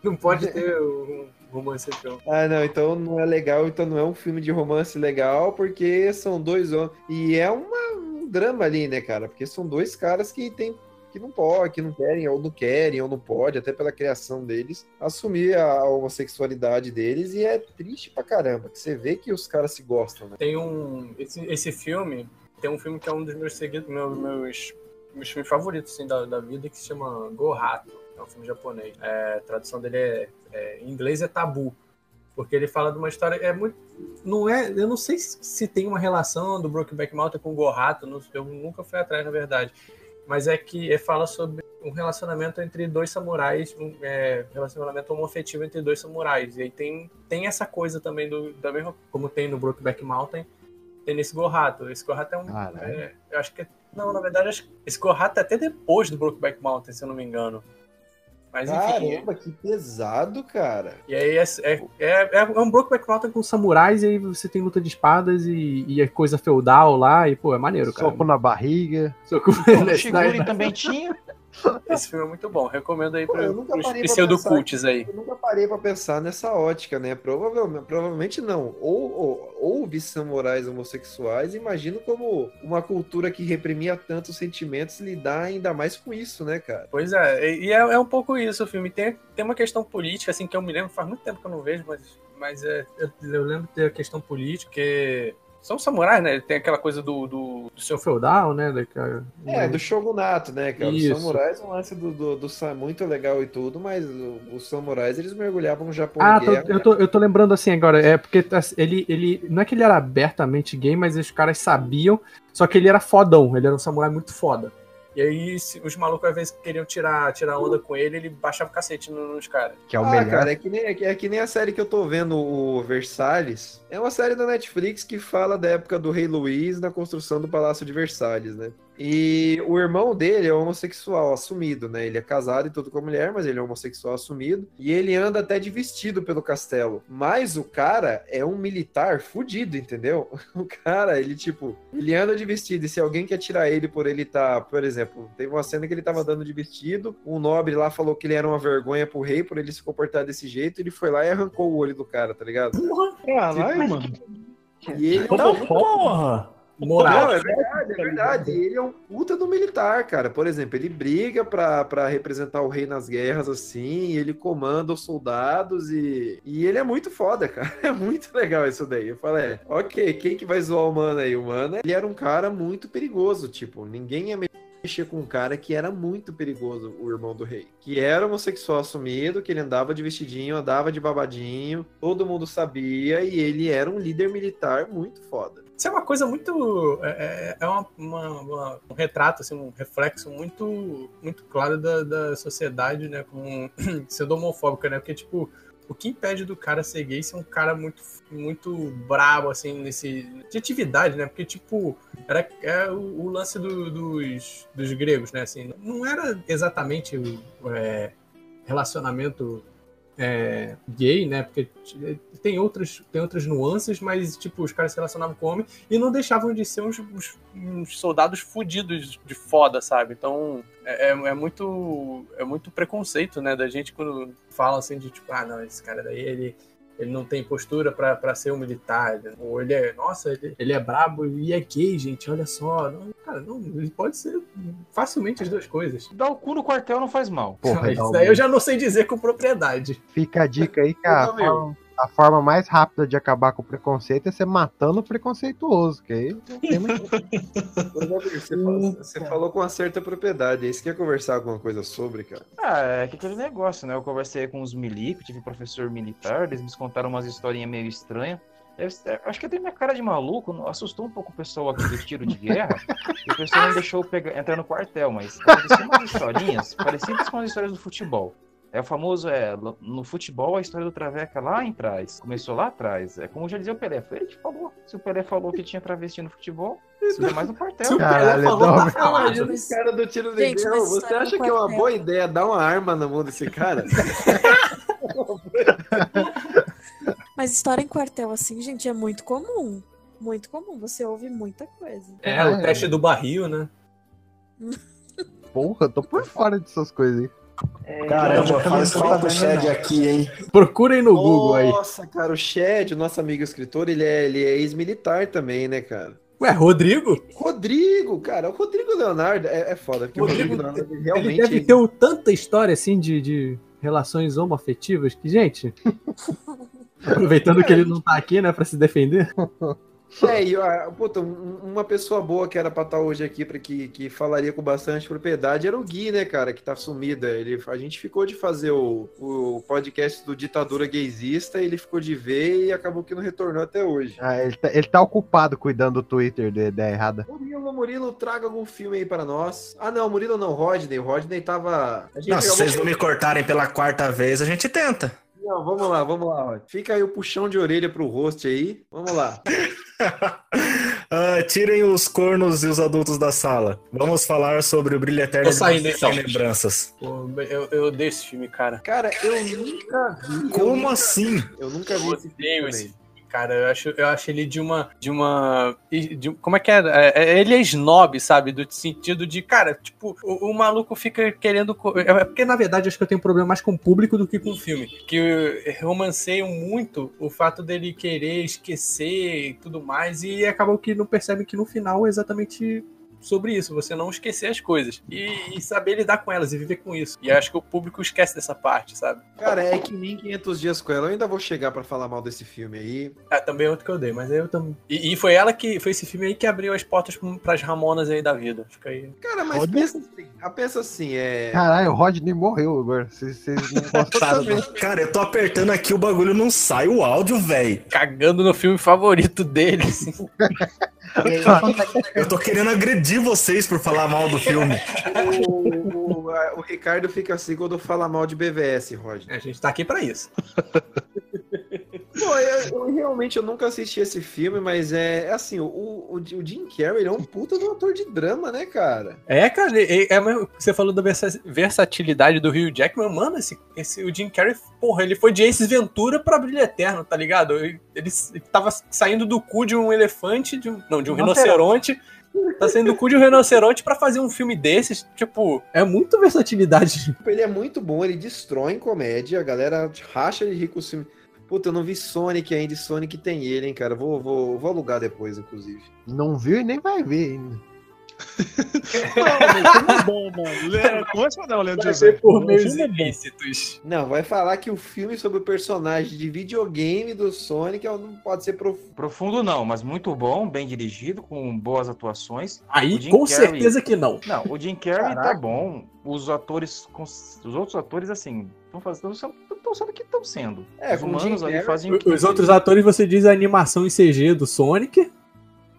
Não pode ter um romance então. Ah, não, então não é legal, então não é um filme de romance legal, porque são dois homens. E é uma- um drama ali, né, cara? Porque são dois caras que tem que não pode, que não querem, ou não querem, ou não pode, até pela criação deles, assumir a homossexualidade deles, e é triste pra caramba, que você vê que os caras se gostam, né? Tem um. Esse, esse filme, tem um filme que é um dos meus seguidos, meus, meus, meus filmes favoritos assim, da, da vida, que se chama Gohato. É um filme japonês. É, a tradução dele é, é- Em inglês é tabu. Porque ele fala de uma história. É muito. Não é. Eu não sei se, tem uma relação do Brokeback Mountain com o Gohato. não- eu nunca fui atrás, na verdade. Mas é que é, fala sobre um relacionamento entre dois samurais, um é, relacionamento homoafetivo entre dois samurais. E aí tem, tem essa coisa também, do, da mesma, como tem no Brokeback Mountain, tem nesse Gohato. Esse Gohato é um. Caralho. é, eu acho que. Não, na verdade, acho que esse Gohato é até depois do Brokeback Mountain, se eu não me engano. Mas enfim. Caramba, que pesado, cara. E aí é, é, é, é um Brokeback Mountain com samurais, e aí você tem luta de espadas e, e é coisa feudal lá, e pô, é maneiro, cara. Soco na barriga. Soco O Shiguri também tinha. Esse filme é muito bom, recomendo aí para parei pra pseudo-cults aí. Eu nunca parei pra pensar nessa ótica, né? Provavelmente, provavelmente não. Ou, ou houve samurais homossexuais, imagino como uma cultura que reprimia tantos sentimentos lidar ainda mais com isso, né, cara? Pois é, e e é, é um pouco isso o filme. Tem, tem uma questão política, assim, que eu me lembro, faz muito tempo que eu não vejo, mas, mas é, eu, eu lembro de ter a questão política, que são samurais, né? Tem aquela coisa do, do, do seu feudal, né? daquela- É, do shogunato, né, cara? Isso. Os samurais é um lance do, do, do muito legal e tudo, mas os samurais, eles mergulhavam no Japão Ah, tô- eu, tô, eu tô lembrando assim agora, é porque assim, ele, ele. Não é que ele era abertamente gay, mas os caras sabiam, só que ele era fodão, ele era um samurai muito foda. E aí, os malucos às vezes queriam tirar, tirar onda com ele, ele baixava o cacete no- nos caras. Que é o ah, melhor. cara, é que, nem, é que- é que nem a série que eu tô vendo, o Versalhes. É uma série da Netflix que fala da época do rei Luís na construção do Palácio de Versalhes, né? E o irmão dele é homossexual assumido, né? Ele é casado e tudo com a mulher, mas ele é homossexual assumido. E ele anda até de vestido pelo castelo. Mas o cara é um militar fudido, entendeu? O cara, ele tipo, ele anda de vestido. E se alguém quer tirar ele por ele tá, por exemplo, teve uma cena que ele tava andando de vestido, um nobre lá falou que ele era uma vergonha pro rei por ele se comportar desse jeito, ele foi lá e arrancou o olho do cara, tá ligado? Caralho, mano. E ele Tá porra. Não, é verdade, é verdade. Ele é um puta do militar, cara. Por exemplo, ele briga pra, pra representar o rei nas guerras, assim, ele comanda os soldados e, e ele é muito foda, cara. É muito legal isso daí. Eu falei, é, ok, quem que vai zoar o mano aí? O mano, ele era um cara muito perigoso, tipo, ninguém ia mexer com um cara que era muito perigoso, o irmão do rei. Que era homossexual assumido, que ele andava de vestidinho, andava de babadinho, todo mundo sabia, e ele era um líder militar muito foda. Isso é uma coisa muito. É, é- é uma, uma- uma- um retrato, assim, um reflexo muito, muito claro da, da sociedade, né? Com, sendo homofóbica, né? Porque, tipo, o que impede do cara ser gay ser um cara muito, muito brabo, assim, nesse. de atividade, né? Porque, tipo, era é o, o lance do- dos, dos gregos, né? Assim, não era exatamente o é, relacionamento é, gay, né? Porque tem outras, tem outras nuances, mas tipo, os caras se relacionavam com homem e não deixavam de ser uns, uns- uns soldados fudidos de foda, sabe? Então é, é- é muito é muito preconceito, né? Da gente quando fala assim de tipo, ah, não, esse cara daí ele ele não tem postura pra pra ser um militar. né? Ou ele é, nossa, ele, ele é brabo e é gay, gente, olha só. Não, cara, não, ele pode ser facilmente as duas coisas. Dar o cu no quartel não faz mal. Porra, Isso daí eu já não sei dizer com propriedade. Fica a dica aí que a forma, mais rápida de acabar com o preconceito é você matando o preconceituoso, que aí não tem mais... Você, falou, você falou com uma certa propriedade. Aí você quer conversar alguma coisa sobre, cara? Ah, é que aquele negócio, né? Eu conversei com os milicos, tive professor militar, eles me contaram umas historinhas meio estranhas. Eu- eu acho que eu tenho minha cara de maluco, não- assustou um pouco o pessoal aqui do tiro de guerra. e o pessoal não deixou eu pegar, entrar no quartel, mas aconteceu umas historinhas parecidas com as histórias do futebol. É o famoso, é, no futebol a história do Traveca lá em trás. Começou lá atrás. É como já dizia o Pelé, foi ele que falou. Se o Pelé falou que tinha travesti no futebol, isso é mais no quartel. Se o Pelé Caralho, falou, tá falando. Imagina esse cara do tiro de Gente, Você história acha que é uma boa ideia dar uma arma na mão desse cara? Mas história em quartel, assim, gente, é muito comum. Muito comum. Você ouve muita coisa. É, o teste do barril, né? Porra, eu tô por fora dessas coisas aí. Caramba, faz falta o Shed aqui, hein? Procurem no Google aí. Nossa, cara, o Shed, o nosso amigo escritor, ele é, ele é ex-militar também, né, cara? Ué, Rodrigo? Rodrigo, cara, o Rodrigo Leonardo é, é foda, porque Rodrigo, o Rodrigo Leonardo ele Ele realmente. deve ter um- tanta história assim de, de relações homoafetivas que, gente. aproveitando que ele não tá aqui, né, pra se defender. É, e ó, puta, um- uma pessoa boa que era pra estar hoje aqui, para que, que falaria com bastante propriedade, era o Gui, né, cara, que tá sumido. Ele, a gente ficou de fazer o, o podcast do Ditadura Gaysista, ele ficou de ver e acabou que não retornou até hoje. Ah, ele, tá, ele tá ocupado cuidando do Twitter da ideia errada. Murilo, Murilo, traga algum filme aí para nós. Ah, não, Murilo não, Rodney. O Rodney tava. A gente Não, se vocês não me cortarem pela quarta vez, a gente tenta. Não, vamos lá, vamos lá. Fica aí o puxão de orelha pro host aí. Vamos lá. Ah, tirem os cornos e os adultos da sala. Vamos falar sobre o Brilho Eterno saindo, então. Sem Lembranças. Pô, eu, eu odeio esse filme, cara. Cara, eu nunca vi. Como eu nunca- assim? Eu nunca vi esse filme. Esse cara. Eu acho, eu acho ele de uma. De uma. de- como é que é? É, é- Ele é snob, sabe? Do sentido de, cara, tipo, o, o maluco fica querendo. co- É porque, na verdade, acho que eu tenho problema mais com o público do que com o filme. Que eu romanceio muito o fato dele querer esquecer e tudo mais. E acabou que não percebe que no final é exatamente. Sobre isso, você não esquecer as coisas e, e saber lidar com elas e viver com isso. E acho que o público esquece dessa parte, sabe? Cara, é que nem 500 dias com ela. Eu ainda vou chegar pra falar mal desse filme aí. Ah, também é outro que eu dei, mas eu também. E, e foi ela que. Foi esse filme aí que abriu as portas pras Ramonas aí da vida. Fica aí. Cara, mas pensa assim, ah, pensa assim, é. Caralho, o Rodney morreu agora. Vocês vocês não gostaram. Cara, eu tô apertando aqui, o bagulho não sai o áudio, velho. Cagando no filme favorito dele, assim. Eu tô querendo agredir vocês por falar mal do filme. O, o- a- o Ricardo fica assim quando fala mal de BVS, Rodney. A gente tá aqui pra isso. Pô, eu, eu realmente eu nunca assisti esse filme, mas é, é assim, o, o, o Jim Carrey ele é um puta de um ator de drama, né, cara? É, cara, é, é você falou da versa- versatilidade do Hugh Jackman, mano, esse, esse, o Jim Carrey, porra, ele foi de Ace Ventura pra Brilho Eterno, tá ligado? Ele, ele, ele tava saindo do cu de um elefante, de um, não, de um rinoceronte, tá saindo do cu de um rinoceronte pra fazer um filme desses, tipo, é muita versatilidade. Ele é muito bom, ele destrói em comédia, a galera racha de rico filme. Puta, eu não vi Sonic ainda, Sonic tem ele, hein, cara. Vou, vou, vou alugar depois, inclusive. Não viu e nem vai ver ainda. Não, filme é bom, mano. Le- Começa não, Leandro Vai José. por meios é ilícitos. Não, vai falar que o filme sobre o personagem de videogame do Sonic é- não pode ser profundo. Profundo não, mas muito bom, bem dirigido, com boas atuações. Aí, com Carrey- certeza que não. Não, o Jim Carrey tá Caraca. bom. Os atores, os outros atores, assim, estão fazendo, estão sendo o que estão sendo. É, Os humanos ali fazem. Os outros atores, você diz a animação em CG do Sonic.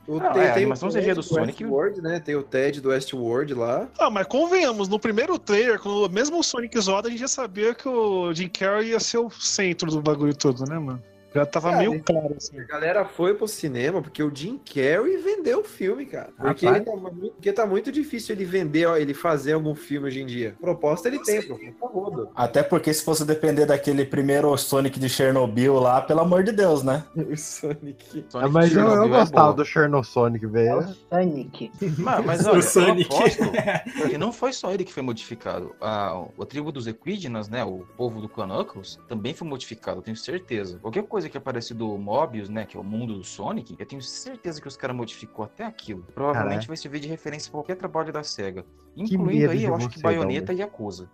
O, Não, é, a animação CG do Sonic- Westworld, né? Tem o Ted do Westworld lá. Ah, mas convenhamos, no primeiro trailer, quando mesmo o Sonic zoado, a gente já sabia que o Jim Carrey ia ser o centro do bagulho todo, né, mano? Já tava Cara, meio claro, assim. A galera foi pro cinema porque o Jim Carrey vendeu o filme, cara. Porque, tá, muito- porque tá muito difícil ele vender, ó, ele fazer algum filme hoje em dia. Proposta ele tem, proposta roda. Até porque se fosse depender daquele primeiro Sonic de Chernobyl lá, pelo amor de Deus, né? O Sonic. Sonic Ah, mas eu, eu Chernobyl é gostava boa. do Chernosonic, velho. Sonic. Mas, mas O olha, Sonic. eu aposto que não foi só ele que foi modificado. A, a tribo dos Equidnas, né, o povo do Knuckles, também foi modificado, eu tenho certeza. Qualquer coisa que aparece do Mobius, né, que é o mundo do Sonic, eu tenho certeza que os caras modificou até aquilo. Provavelmente Caralho. vai servir de referência pra qualquer trabalho da SEGA. Incluindo aí, eu acho que Dalmer. e Yakuza.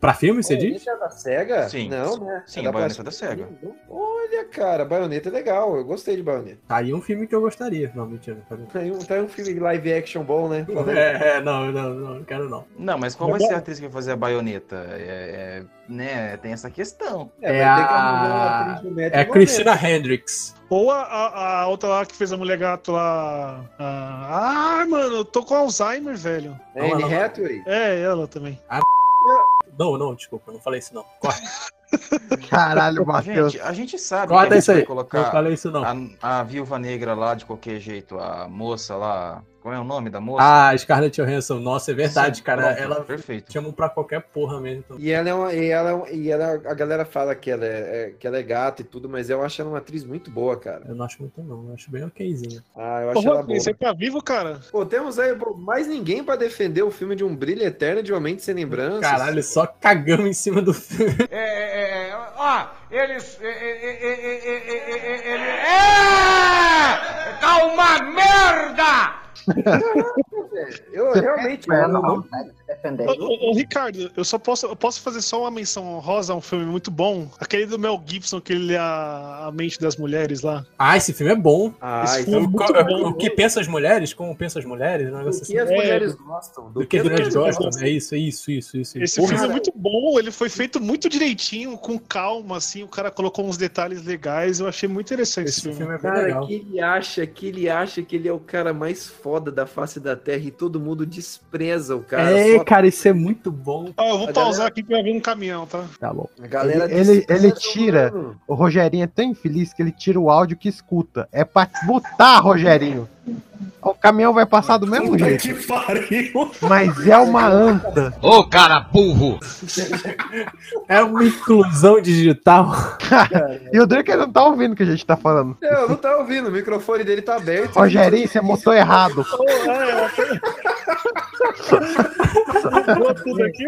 Pra filme, você diz? Baioneta é da SEGA? Sim. Não, né? Sim, É da Baioneta da SEGA. Olha, cara, Baioneta é legal. Eu gostei de Baioneta. Tá aí um filme que eu gostaria. Não, mentira. Não, quero. Tem um, tem um filme live action bom, né? É, é, não, não, não, não quero não. Não, mas qual vai ser a atriz que vai fazer a Baioneta? É, é, né, tem essa questão. É, É vai ter que a- É a. Christina Hendricks. Ou a, a, a outra lá que fez a mulher gato lá. a- Ah, mano, eu tô com Alzheimer, velho. Anne Não, ela- Hathaway. É, ela também. Não, não, desculpa, não falei isso não. Corta. Caralho, Matheus. Gente, a gente sabe Corta que a gente isso aí. vai colocar Não falei isso não. A, a viúva negra lá de qualquer jeito, a moça lá. Qual é o nome da moça? Ah, Scarlett Johansson, nossa, é verdade, Sim, cara. pronto, ela perfeito. chamam pra qualquer porra mesmo. então. E ela é uma. E ela, é e ela, a galera fala que ela é, é- que ela é gata e tudo, mas eu acho ela uma atriz muito boa, cara. Eu não acho muito não, eu acho bem okzinho. Ah, eu acho ela Rodney, boa. você tá vivo, cara? Pô, temos aí mais ninguém pra defender o filme de um brilho eterno de uma mente sem lembranças. Caralho, só cagamos em cima do filme. É, é, é, ó, eles. É, é, é, é, é, é, é, é, é, tá uma merda! Eu Você realmente. de se defender. Ô, Ricardo, eu só posso, eu posso fazer só uma menção rosa a um filme muito bom. Aquele do Mel Gibson, que ele é a, a mente das mulheres lá. Ah, esse filme é bom. Ah, Esse então- filme é O, muito co- bom. o que pensa as mulheres? Como pensam as mulheres? Um negócio Do que assim. as mulheres É, gostam. Do que as mulheres gostam? gostam. É isso, é isso, isso, isso. Esse Porra, filme é muito bom, ele foi feito muito direitinho, com calma, assim, o cara colocou uns detalhes legais, eu achei muito interessante esse, Esse filme. filme é bem Cara, legal. que ele acha que ele acha que ele é o cara mais foda da face da Terra e todo mundo despreza o cara. é, só- cara, isso é muito bom. Ó, eu vou A pausar galera- aqui pra ver um caminhão, tá? Tá bom. A galera ele, ele, ele tira. mano. O Rogerinho é tão infeliz que ele tira o áudio que escuta. É pra botar, Rogerinho. O caminhão vai passar do mesmo Puta jeito. que pariu. Mas é uma anta. Ô, cara burro! É uma inclusão digital. E o Drake não tá ouvindo o que a gente tá falando. Eu não tá ouvindo, o microfone dele tá aberto. Rogerinho, você botou errado. Tudo aqui.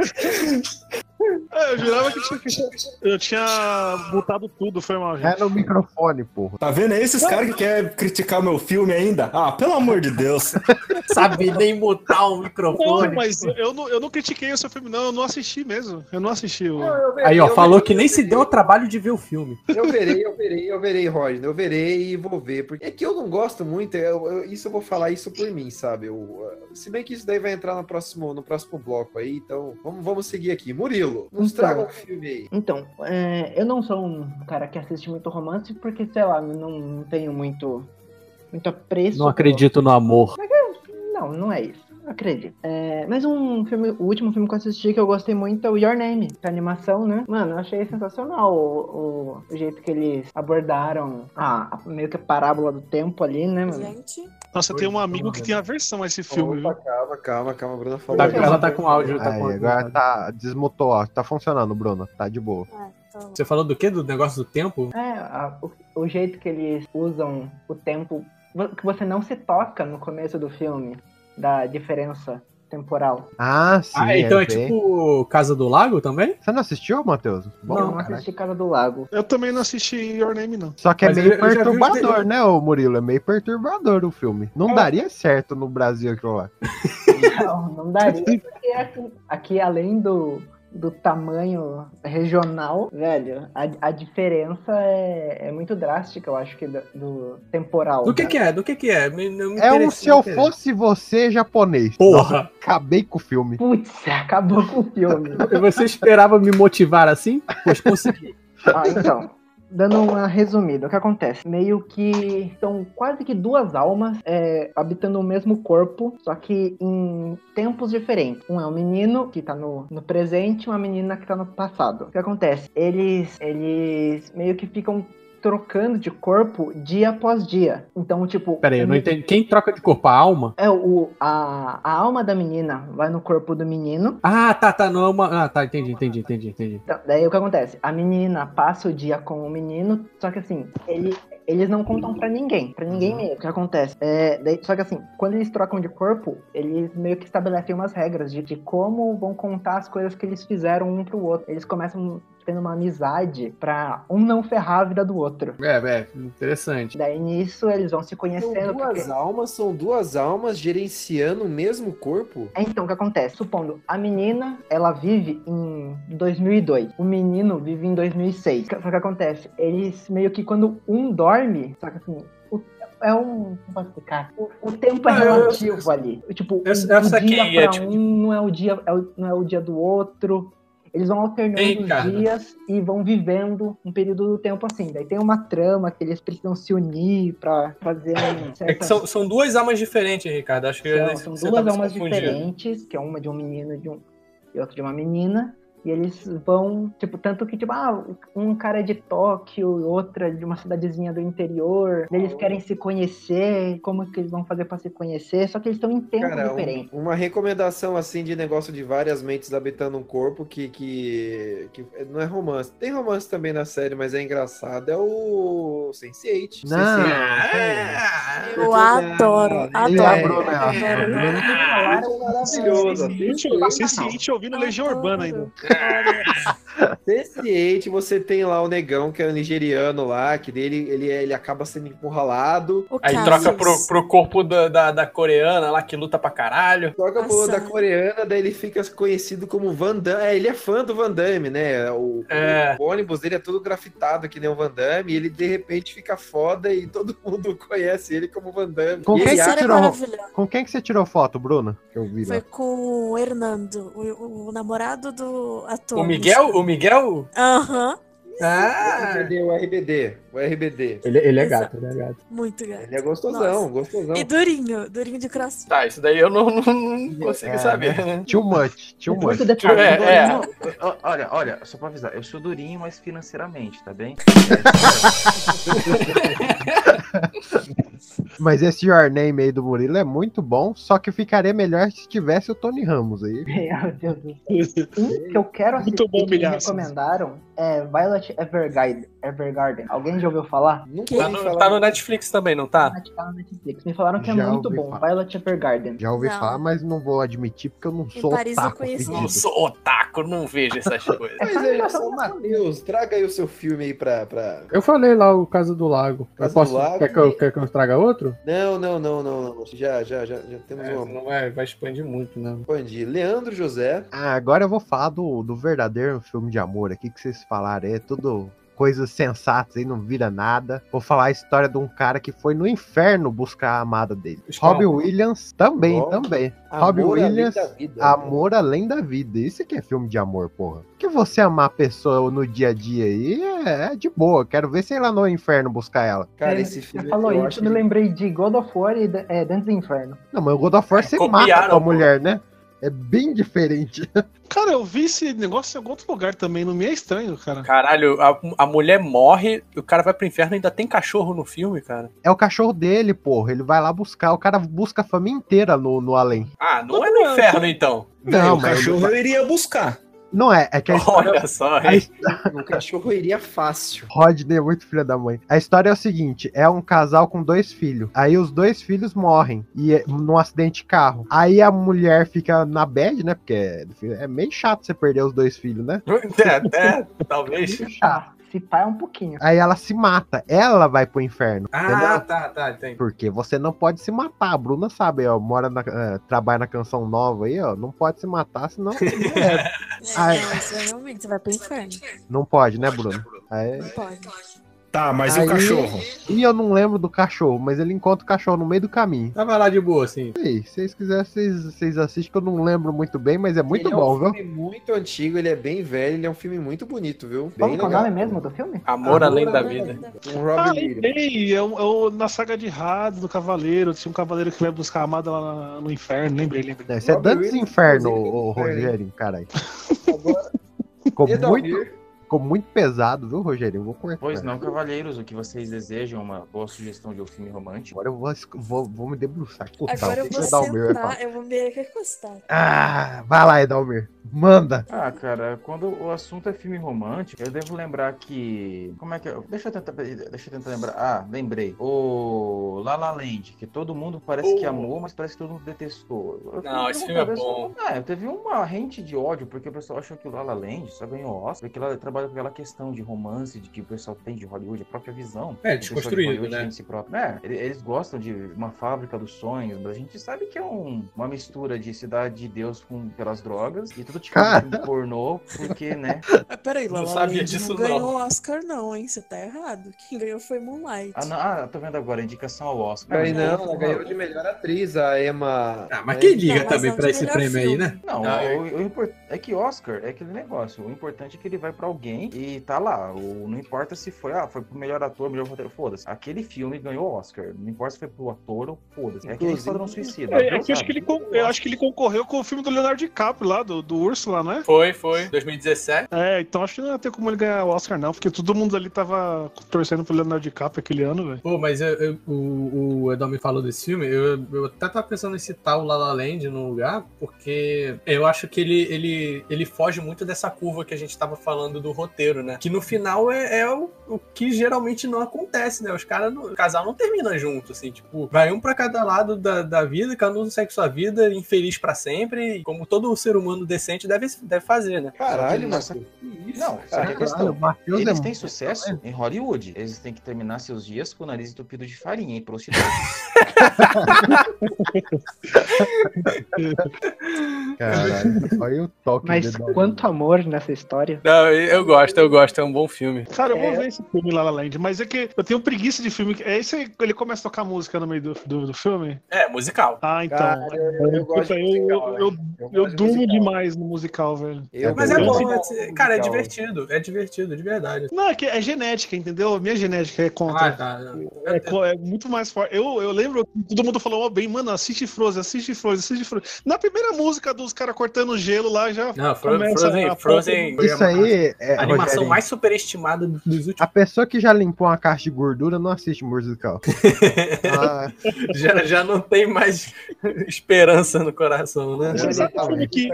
É, eu jurava que tinha, eu tinha mutado tudo, foi mal, gente. É no microfone, porra. Tá vendo? É esses caras que querem criticar meu filme ainda? Ah, pelo amor de Deus. Sabe nem mutar o Não, microfone. mas eu não, eu não critiquei o seu filme, não. Eu não assisti mesmo. Eu não assisti o. Eu verei, Aí, ó, eu falou verei, que nem se deu o trabalho de ver o filme. Eu verei, eu verei, eu verei, Rodney. Eu verei e vou ver. Porque é que eu não gosto muito, eu- eu- isso eu vou falar isso por mim, sabe? Eu, uh, se bem que isso daí vai entrar no próximo, no próximo bloco aí, então vamos, vamos seguir aqui. Murilo, nos Então. traga um filme aí. Então, é, eu não sou um cara que assiste muito romance porque, sei lá, não, não tenho muito, muito apreço. Não acredito no amor. pelo- Não, não é isso. Acredito. É, mas um filme, o último filme que eu assisti que eu gostei muito é o Your Name, que é animação, né? Mano, eu achei sensacional o, o- o jeito que eles abordaram a, a- meio que a parábola do tempo ali, né, mano? Gente, Nossa, tenho um amigo que tem aversão a esse filme. Opa, calma, calma, calma, Bruna falou. Tá- ela tá com áudio, tá Aí, com áudio. agora tá. Desmutou, ó. Tá funcionando, Bruno. Tá de boa. então. Você falou do quê? Do negócio do tempo? É, a- o, o jeito que eles usam o tempo, que você não se toca no começo do filme, da diferença temporal. Ah, sim. ah, então é, bem- tipo Casa do Lago também? Você não assistiu, Matheus? Bom, não, não assisti Casa do Lago. Eu também não assisti Your Name, não. Só que é Mas meio vi os perturbador, né, ô Murilo? É meio perturbador o filme. É. Não daria certo no Brasil aquilo lá. Não, não daria. Porque aqui, aqui, além do, do tamanho regional, velho, a, a diferença é, é muito drástica, eu acho que do, do temporal. Do que que é? Do que que é? Me, me É um se eu fosse você japonês. Porra. Nossa, acabei com o filme. Putz, acabou com o filme. Você esperava me motivar assim? Pois consegui. Ah, então. Dando uma resumida, o que acontece? Meio que são quase que duas almas é, habitando o mesmo corpo, só que em tempos diferentes. Um é um menino que tá no, no presente uma menina que tá no passado. O que acontece? Eles, eles meio que ficam trocando de corpo dia após dia. Então, tipo. Pera aí, eu não um- entendi. Quem troca de corpo? A alma? É, o, a, a alma da menina vai no corpo do menino. Ah, tá, tá. Não é uma. Ah, tá, entendi, entendi, entendi, entendi. Então, daí o que acontece? A menina passa o dia com o menino, só que assim, ele, eles não contam pra ninguém, pra ninguém mesmo. O que acontece? É, daí- só que assim, quando eles trocam de corpo, eles meio que estabelecem umas regras de, de como vão contar as coisas que eles fizeram um pro outro. Eles começam tendo uma amizade pra um não ferrar a vida do outro. É, é, interessante. Daí nisso eles vão se São conhecendo. duas porque- almas, são duas almas gerenciando o mesmo corpo? É, Então, o que acontece? Supondo, a menina, ela vive em 2002. O menino vive em 2006. Só que o que acontece? Eles meio que quando um dorme, só que assim, é um. Como posso explicar? O, o tempo é Ah, eu- relativo ali. Tipo, eu o saquei, dia é pra tipo- um não é o dia, é o- não é o dia do outro. Eles vão alternando Ei, os dias e vão vivendo um período do tempo assim. Daí tem uma trama que eles precisam se unir pra fazer um É que são, são duas almas diferentes, Ricardo. Acho que são, são tá duas almas diferentes, que é uma de um menino de um, e outra de uma menina. E eles vão, tipo, tanto que, tipo, ah, um cara é de Tóquio, outra é de uma cidadezinha do interior. Eles querem se conhecer, como que eles vão fazer pra se conhecer, só que eles estão em tempos Cara, um- diferentes. uma recomendação assim de negócio de várias mentes habitando um corpo que, que, que não é romance. Tem romance também na série, mas é engraçado. É o Sense8. Não. Sense8. Eu adoro, adoro. é- é- Falaram maravilhoso. Sense8 ouvindo Legião Urbana ainda. Sense8, você tem lá o negão, que é o nigeriano lá, que dele ele, ele acaba sendo empurralado. Aí troca pro, pro corpo da, da, da coreana lá que luta pra caralho. Troca pro da coreana, daí ele fica conhecido como Van Damme. É, ele é fã do Van Damme, né? O, É. o ônibus dele é todo grafitado que nem o Van Damme, e ele de repente fica foda e todo mundo conhece ele como Van Damme. Com quem, que você tirou, com quem que você tirou foto, Bruno? Que eu vi Foi lá. com o Hernando, o, o namorado do ator. O Miguel? O Miguel? Aham. Ah! Cadê o RBD? O RBD. Ele, ele é Exato. gato, ele é gato. Muito gato. Ele é gostosão, gostosão. E durinho, durinho de crossfit. Tá, isso daí eu não, não, não consigo É, saber, né? Too much, too much. É, é. Não, ó, Olha, olha, só pra avisar, eu sou durinho, mas financeiramente, tá bem? Mas esse Your Name aí do Murilo é muito bom, só que ficaria melhor se tivesse o Tony Ramos aí. Meu Deus do céu. Um que eu quero assistir Muito bom que me recomendaram é Violet Evergarden. Evergarden. Alguém já ouviu falar? Tá no, tá no Netflix também, não tá? Tá no Netflix. Me falaram que é Já muito bom. falar. Violet Evergarden. Já ouvi Não. falar, mas não vou admitir porque eu não sou Paris eu otaku. Não sou otaku, não vejo essas coisas. Mas aí, São Matheus, traga aí o seu filme aí pra. pra... Eu falei lá o Caso do Lago. Eu Caso posso, do Lago. Quer, que eu, quer que eu traga outro? Não, não, não, não, não. Já, já, já, já temos É, uma. não vai, vai expandir muito, não. Expandir. Leandro José. Ah, agora eu vou falar do, do verdadeiro filme de amor aqui que vocês falaram. É tudo coisas sensatas aí, não vira nada. Vou falar a história de um cara que foi no inferno buscar a amada dele. Robbie Williams também, também. Amor Robbie além Williams, da vida. Amor Além da Vida. Isso aqui é filme de amor, porra. Porque você amar a pessoa no dia a dia aí é, é de boa. Quero ver se ela no inferno buscar ela. Cara, É, esse filme Você falou eu isso, eu me que- lembrei de God of War e é, Dance do Inferno. Não, mas o God of War você mata pô. mulher, né? É bem diferente. Cara, eu vi esse negócio em algum outro lugar também, não me é estranho, cara. Caralho, a, a mulher morre, o cara vai pro inferno e ainda tem cachorro no filme, cara. É o cachorro dele, porra. Ele vai lá buscar. O cara busca a família inteira no, no além. Ah, não é no inferno então. Não, o mas cachorro ele- eu iria buscar. Não é, é que a história. Olha só, a hein? O cachorro iria fácil. Rodney é muito filho da mãe. A história é o seguinte: é um casal com dois filhos. Aí os dois filhos morrem e é num acidente de carro. Aí a mulher fica na bad, né? Porque é, é meio chato você perder os dois filhos, né? É, é, talvez. Ah, se pá é um pouquinho. Aí ela se mata. Ela vai pro inferno. Ah, entendeu? tá, tá, entendi. Porque você não pode se matar. A Bruna sabe, ó, mora na, eh, trabalha na canção nova aí, ó. Não pode se matar, senão é, isso é realmente, você vai pro inferno. não pode, né, Bruno? Aí, Não pode. Tá, mas e Aí- o cachorro? E eu não lembro do cachorro, mas ele encontra o cachorro no meio do caminho. Tava lá de boa, assim. Aí, se vocês quiserem, vocês, vocês assistem, que eu não lembro muito bem, mas é muito Ele bom, é um viu? filme muito antigo, ele é bem velho, ele é um filme muito bonito, viu? Bem que é o nome mesmo do filme? Amor, além da vida. Um Ah, Robbie Williams. lembrei, é, um- é o- na saga de Hades, do Cavaleiro. Tinha um cavaleiro que vai buscar a amada lá no inferno, lembrei, lembrei. Esse é Dantes Williams, Inferno, o? Rogerinho, caralho. Ficou E muito, ficou muito pesado, viu, Rogerinho? Vou cortar. Pois não, cavalheiros, o que vocês desejam, uma boa sugestão de um filme romântico. Agora eu vou, vou, vou me debruçar. Agora eu vou dar o meu, eu falo. sentar, eu vou me recostar. Ah, vai lá, Edalmir. Manda. Ah, cara, quando o assunto é filme romântico, eu devo lembrar que. Como é que é? Deixa eu tentar, deixa eu tentar lembrar. Ah, lembrei. O La La Land, que todo mundo parece que Oh. amou, mas parece que todo mundo detestou. Eu Não, esse filme é bom. É, teve uma rente de ódio, porque o pessoal achou que o La La Land só ganhou Oscar, porque ela trabalha com aquela questão de romance, de que o pessoal tem de Hollywood, a própria visão. É, que de desconstruído, Hollywood né? de si próprio. É, ele- eles gostam de uma fábrica dos sonhos, mas a gente sabe que é um- uma mistura de Cidade de Deus com, pelas drogas e tudo tipo Cara. de filme pornô, porque, né? Peraí, Não sabia Land disso, não não. ganhou Oscar não, hein? Você tá errado. Quem ganhou foi Moonlight. Ah, não, ah, tô vendo agora, indicação ao Oscar. Aí não, ela ganhou de melhor atriz, a Emma. Ah, mas quem Não, liga mas também não pra esse prêmio aí, filme. né? Não, Ah, o, o impor- É que Oscar é aquele negócio. O importante é que ele vai pra alguém e tá lá. O, não importa se foi, ah, foi pro melhor ator, melhor roteiro, foda-se. Aquele filme ganhou Oscar. Não importa se foi pro ator ou foda-se. É que nem Esquadrão Suicida. É, é que eu acho que, ele, eu acho que ele concorreu com o filme do Leonardo DiCaprio lá, do, do Urso lá, não é? Foi, foi. 2017. É, então acho que não ia ter como ele ganhar o Oscar, não, porque todo mundo ali tava torcendo pro Leonardo DiCaprio aquele ano, velho. Pô, mas eu- eu- o, o Edom me falou desse filme, eu, eu até tava pensando em citar o La La Land no lugar, porque eu acho que ele, ele, ele foge muito dessa curva que a gente tava falando do roteiro, né? Que no final é, é o, o que geralmente não acontece, né? Os caras, o casal não termina junto, assim, tipo, vai um pra cada lado da, da vida, cada um segue sua vida, infeliz pra sempre, como todo ser humano decente deve, deve fazer, né? Caralho, que isso, Não, a questão? Caralho, Eles é têm sucesso em Hollywood. Eles têm que terminar seus dias com o nariz entupido de farinha e prostitutas. Caralho, olha o toque Mas quanto amor nessa história. Não, eu gosto, eu gosto, é um bom filme. Cara, eu vou É. ver esse filme La La Land, mas é que eu tenho preguiça de filme. É esse aí, ele começa a tocar música no meio do, do, do filme? É, musical. Ah, então. Cara, eu, eu eu, musical, eu, eu, Eu eu de durmo musical. demais no musical, velho. Eu Mas é bom, é- cara, é divertido, é divertido, de verdade. Não, é que é genética, entendeu? Minha genética é contra. Ah, tá. É, é muito mais forte. Eu, eu lembro que todo mundo falou, ó, bem, mano, assiste Frozen, assiste Frozen, assiste Frozen. Na primeira música dos caras cortando gelo lá, já Não, Frozen, a- Frozen foi Isso aí é. a animação Rogerinho, mais superestimada dos últimos. A pessoa que já limpou uma caixa de gordura não assiste musical. Ah, Já, já não tem mais esperança no coração, né? Você sabe o filme que.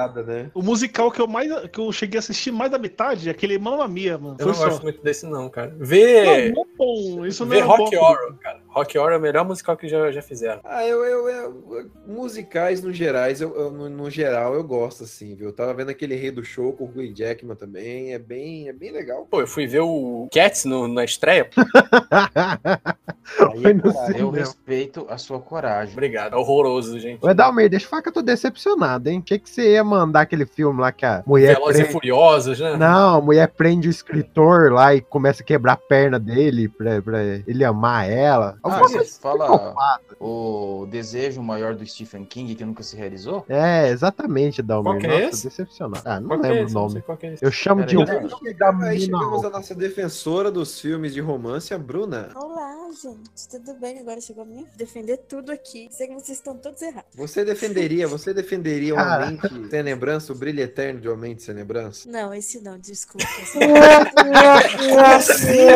Sacrificada, né? O musical que eu mais que eu cheguei a assistir mais da metade é aquele Mamma Mia, mano. Eu não Foi só. gosto muito desse, não, cara. Vê, Não, não é. Isso não vê é Rock bom. Horror, cara. Rock Horror é o melhor musical que já, já fizeram. Ah, eu, eu, eu- musicais no gerais, eu, eu- no, no geral eu gosto assim, viu? Eu tava vendo aquele Rei do Show com o Hugh Jackman também, é bem, é bem legal. Pô, eu fui ver o Cats no, na estreia. Aí coragem. Eu respeito a sua coragem. Obrigado, é horroroso, gente. Ô, Edalmir, deixa eu falar que eu tô decepcionado, hein? Achei que você ia mandar aquele filme lá que a mulher. Velozes e prende- Furiosos, né? Não, a mulher prende o escritor lá e começa a quebrar a perna dele pra, pra ele amar ela. Ah, Alguma coisa fala o desejo maior do Stephen King que nunca se realizou? É, exatamente, Dalmir. Qual que é Nossa, esse? decepcionado. Ah, não Qual é lembro esse? o nome. sei qual que é esse. Eu chamo de Pera um aí, filme da Aí chegamos à nossa defensora dos filmes de romance, a Bruna. Olá, gente. Tudo bem? Agora chegou a minha de defender tudo aqui. Sei que vocês estão todos errados. Você defenderia, você defenderia uma mente sem lembrança, o brilho eterno de uma mente sem lembrança? Não, esse não, desculpa. Que você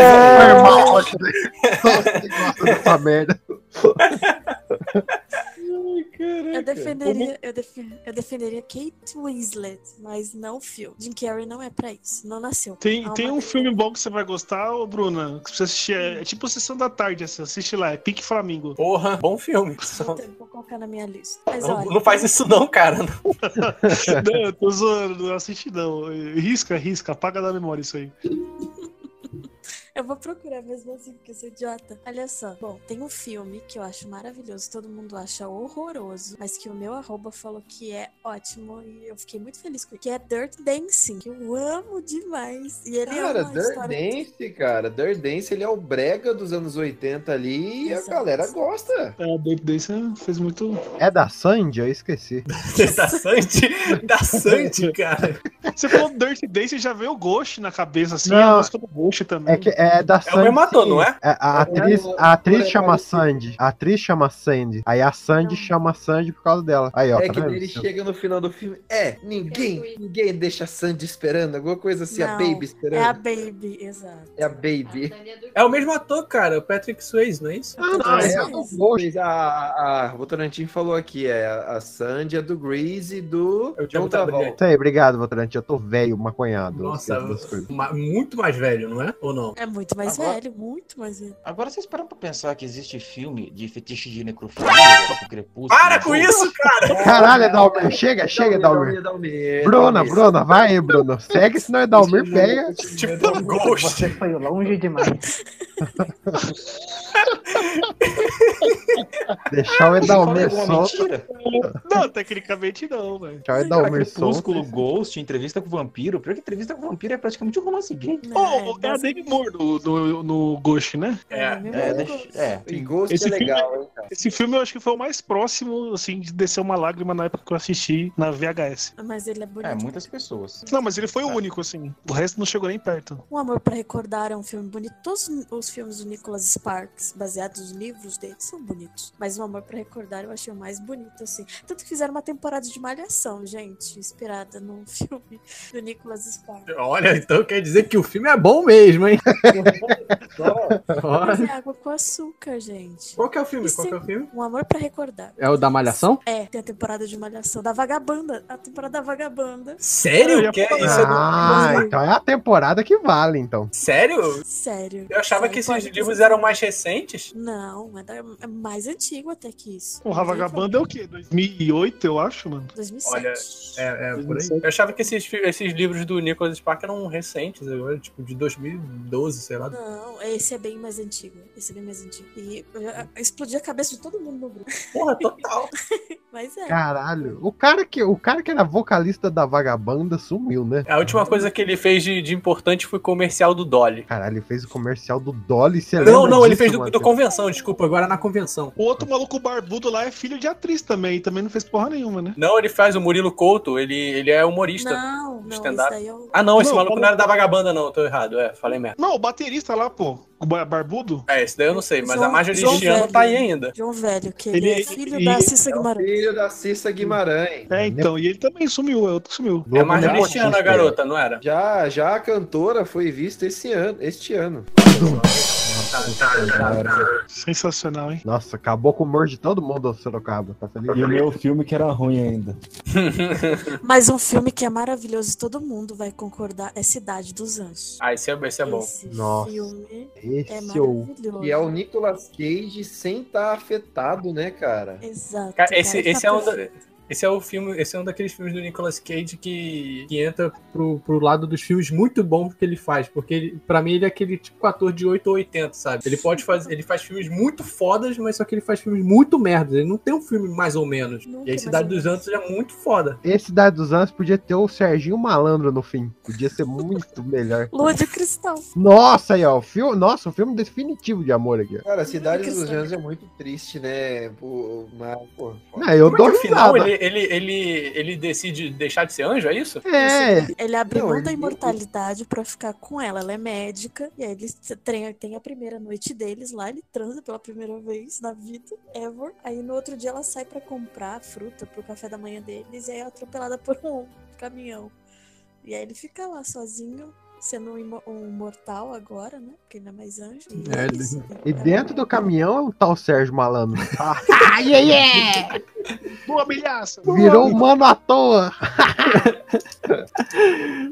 gosta dessa merda. Eu defenderia, eu, defe- eu defenderia Kate Winslet, mas não o filme. Jim Carrey não é pra isso, não nasceu. Tem, Há tem um filme bom que você vai gostar, ô Bruna, que você assistir. É, é tipo Sessão da Tarde, assim, assiste lá, é Pique Flamingo. Porra, bom filme. Vou, ter- vou colocar na minha lista. Mas Não, olha, não faz isso não, cara. não, eu tô zoando, não assiste não. Risca, risca, apaga da memória isso aí. eu vou procurar mesmo assim, porque eu sou idiota. Olha só. Bom, tem um filme que eu acho maravilhoso, todo mundo acha horroroso, mas que o meu arroba falou que é ótimo e eu fiquei muito feliz com ele. Que é Dirt Dancing, que eu amo demais. E ele Cara, é uma Dirt. Dance, cara, Dirt Dance, ele é o brega dos anos 80 ali e a Exato. galera gosta. É, David Dance fez muito. É da Sandy? Eu esqueci. da Sandy, da Sandy, cara. Você falou Dirty Dance e já veio o Ghost na cabeça, assim, Não. a música do Ghost também. É que é da Sandy. É o mesmo ator, não é? É, a atriz, a atriz chama Sandy. A atriz chama Sandy. Aí a Sandy chama Sandy por causa dela. Aí, ó, é tá que vendo? ele chega no final do filme. É, ninguém, ninguém deixa a Sandy esperando, alguma coisa assim, a Não, Baby esperando. É a Baby, exato. É a Baby. É o mesmo ator, cara, o Patrick Swayze, não é isso? Ah, Ah, é, é, é, a, a, a Votorantim falou aqui, é a Sandy, a do Grease e do É John Travolta. Aí, obrigado, Votrante. Eu tô velho, maconhado. Nossa, muito mais velho, não é? Ou não? É muito mais Agora- velho, muito mais velho. Agora vocês param pra pensar que existe filme de fetiche de necrofilia, tipo Crepúsculo. Para com isso, cara! Caralho, Edalmir. Chega, chega, Edalmir. Dalmir, Bruna, Bruna, vai aí, Bruna. Segue, senão Edalmir pega. Tipo Ghost. Você foi longe demais. Deixar o alguma solto. Não, tecnicamente não, velho. Deixar o Edalmir solto. Crepúsculo, Ghost, entrevista com o vampiro. Pior que entrevista com o vampiro é praticamente um romance gay. Oh, é a Demi Moore no, no, no Ghost, né? É, É, é. E Ghost Esse é filme- legal, hein, cara. Esse filme eu acho que foi o mais próximo, assim, de descer uma lágrima na época que eu assisti na VHS. Mas ele é bonito. É, muitas pessoas. Não, mas ele foi o único, assim. O resto não chegou nem perto. Um Amor pra Recordar é um filme bonito. Todos os filmes do Nicholas Sparks, baseados nos livros dele, são bonitos. Mas Um Amor pra Recordar eu achei o mais bonito, assim. Tanto que fizeram uma temporada de Malhação, gente, inspirada num filme do Nicholas Sparks. Olha, então quer dizer que o filme é bom mesmo, hein? Mas é água com açúcar, gente. Qual que é o filme? E Qual que é o filme? Um Amor pra Recordar. É o da Malhação? É, tem a temporada de Malhação. Da Vagabanda. A temporada da Vagabanda. Sério? Que é isso? é do- Ah, então é a temporada que vale, então. Sério? Sério. Eu achava Sério, que esses livros dizer. eram mais recentes. Não, é, da- é mais antigo até que isso. O Vagabanda é o quê? 2008, eu acho, mano. 2007. Olha, é, é por aí. Eu achava que esses, esses livros do Nicholas Sparks eram recentes, agora, tipo, de 2012, sei lá. Não, esse é bem mais antigo. Esse é bem mais antigo. E eu, eu explodi a cabeça de todo mundo no grupo. Porra, total. Mas é. Caralho. O cara que, o cara que era vocalista da Vagabanda sumiu, né? A última coisa que ele fez de, de importante foi comercial do Dolly. Caralho, ele fez o comercial do Dolly. Você Não, não, ele disso, fez do, do convenção, desculpa, agora na convenção. O outro maluco barbudo lá é filho de atriz também, e também não fez porra nenhuma, né? Não, ele faz o Murilo Couto, ele, ele é humorista. Não, não, stand-up. esse daí é o... Ah, não, esse Não, maluco não era da vagabanda, não, tô errado, é, falei merda. Não, o baterista lá, pô, barbudo. É, esse daí eu não sei, mas João- a Marjorie João Cristiano Velho. tá aí ainda. João Velho, que ele, Ele- é filho e- da Cissa É Guimarães. filho da Cissa Guimarães. É, então, e ele também sumiu, é outro sumiu. É a Marjorie Cristiano, a garota, não era? Já, já a cantora foi vista esse ano, este ano. Sensacional, hein? Nossa, acabou com o humor de todo mundo do Sorocaba. Tá feliz? E o meu filme que era ruim ainda. Mas um filme que é maravilhoso, todo mundo vai concordar, é Cidade dos Anjos. Ah, esse é, esse é bom. Esse Nossa. filme Esse é eu... maravilhoso. E é o Nicolas Cage sem estar afetado, né, cara? Exato. Cara, esse, cara, esse tá é um. Esse é o filme, esse é um daqueles filmes do Nicolas Cage que, que entra Pro, pro lado dos filmes muito bons que ele faz. Porque ele, pra mim ele é aquele tipo ator de 8 ou 80, sabe? Ele pode fazer. Ele faz filmes muito fodas, mas só que ele faz filmes muito merdas. Ele não tem um filme mais ou menos. Nunca e aí Cidade dos. Anjos é muito foda. Esse Cidade dos Anjos podia ter o Serginho Malandro no fim. Podia ser muito melhor. Lua de Cristal. Nossa, aí, ó. o Filme, nossa, o filme definitivo de amor aqui. Cara, Cidade dos. Anjos é muito triste, né? Pô, mas, pô, Não, eu Como é dou final risada. Ele, ele, ele, ele decide deixar de ser anjo, é isso? É, Ele abre mão ele- da imortalidade pra ficar com ela. Ela é médica. E aí eles tem, tem a primeira noite deles lá. Ele transa pela primeira vez na vida, ever. Aí no outro dia ela sai pra comprar fruta pro café da manhã deles. E aí é atropelada por um caminhão. E aí ele fica lá sozinho. Sendo um, um mortal agora, né? Porque ele não é mais anjo. E É, é isso. e dentro do caminhão é o tal Sérgio Malandro. Ah, Ai, ai, ai! Boa milhaça! virou humano à toa.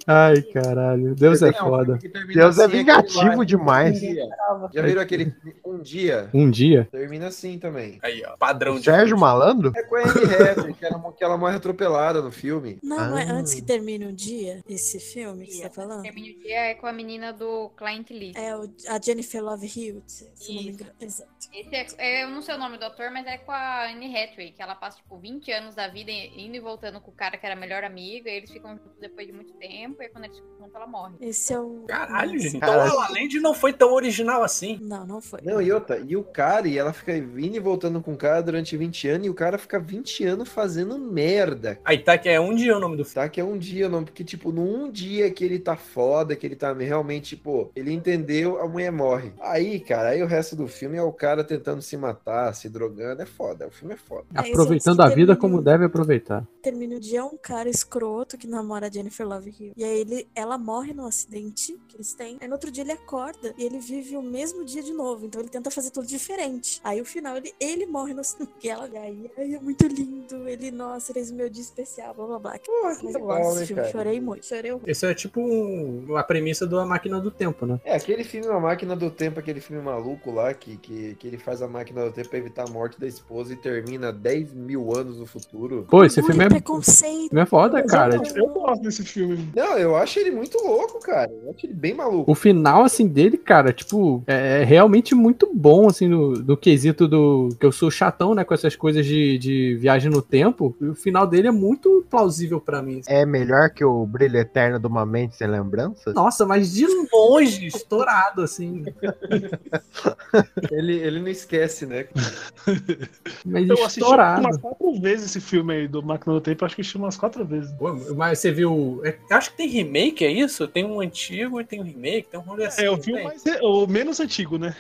Ai, caralho. Deus é um foda. Deus é assim, vingativo demais. Um. Já viram aquele Um Dia? Um dia. Termina assim também. Aí, ó, padrão de Sérgio Malandro? É com a Anne Hathaway, que ela, que ela morre atropelada no filme. Não, é Ah. antes que termine o dia, esse filme que você tá falando? Termina o dia é com a menina do Client Lee. É o- a Jennifer Love Hewitt, se não me engano. Exato. Esse é, é- eu não sei o nome do ator, mas é com a Anne Hathaway, que ela passa, tipo, 20 anos da vida indo e voltando com o cara que era melhor amigo, e eles ficam juntos depois de muito tempo, e quando eles ficam juntos, ela morre. Esse é o. Caralho, gente. Então, além de não foi tão original assim. Não, não foi. Não, e outra, e o cara, e ela fica indo e voltando com o cara durante 20 anos, e o cara fica 20 anos fazendo merda. Aí tá que é um dia o nome do filme. Tá? Que é um dia, não, porque, tipo, num dia que ele tá foda, que ele tá realmente, tipo, ele entendeu, a mulher morre. Aí, cara, aí o resto do filme é o cara tentando se matar, se drogando, é foda, o filme é foda. É, Aproveitando a vida como deve aproveitar. Termina o dia é um cara escroto que namora a Jennifer Love Hewitt. E aí ele, ela morre num acidente que eles têm. Aí no outro dia ele acorda e ele vive o mesmo dia de novo. Então ele tenta fazer tudo diferente. Aí o final ele, ele morre no acidente. E ela, e aí, ai, é muito lindo. Ele, nossa, fez o meu dia especial, blá blá blá. Mas eu legal, gosto né, desse filme. cara? Chorei muito. Chorei muito. Esse é tipo um- a premissa da máquina do tempo, né? É, aquele filme A Máquina do Tempo, aquele filme maluco lá, que, que, que ele faz a máquina do tempo pra evitar a morte da esposa e termina 10 mil anos no futuro. Pô, esse filme é, preconceito. filme é foda, cara. Eu gosto desse filme. Não, eu acho ele muito louco, cara. Eu acho ele bem maluco. O final, assim, dele, cara, tipo, é realmente muito bom, assim, do, do quesito do. que eu sou chatão, né, com essas coisas de, de viagem no tempo. E o final dele é muito plausível pra mim. É melhor que o Brilho Eterno de uma Mente Sem Lembranças? Nossa, mas de longe, estourado, assim. Ele, ele não esquece, né? Mas Eu assisti estourado. umas quatro vezes esse filme aí do Máquina do Tempo, acho que assisti umas quatro vezes. Pô, mas você viu. é, acho que tem remake, é isso? Tem um antigo e tem um remake, tem um rolê assim. É, eu não vi o, tem? mais, o menos antigo, né?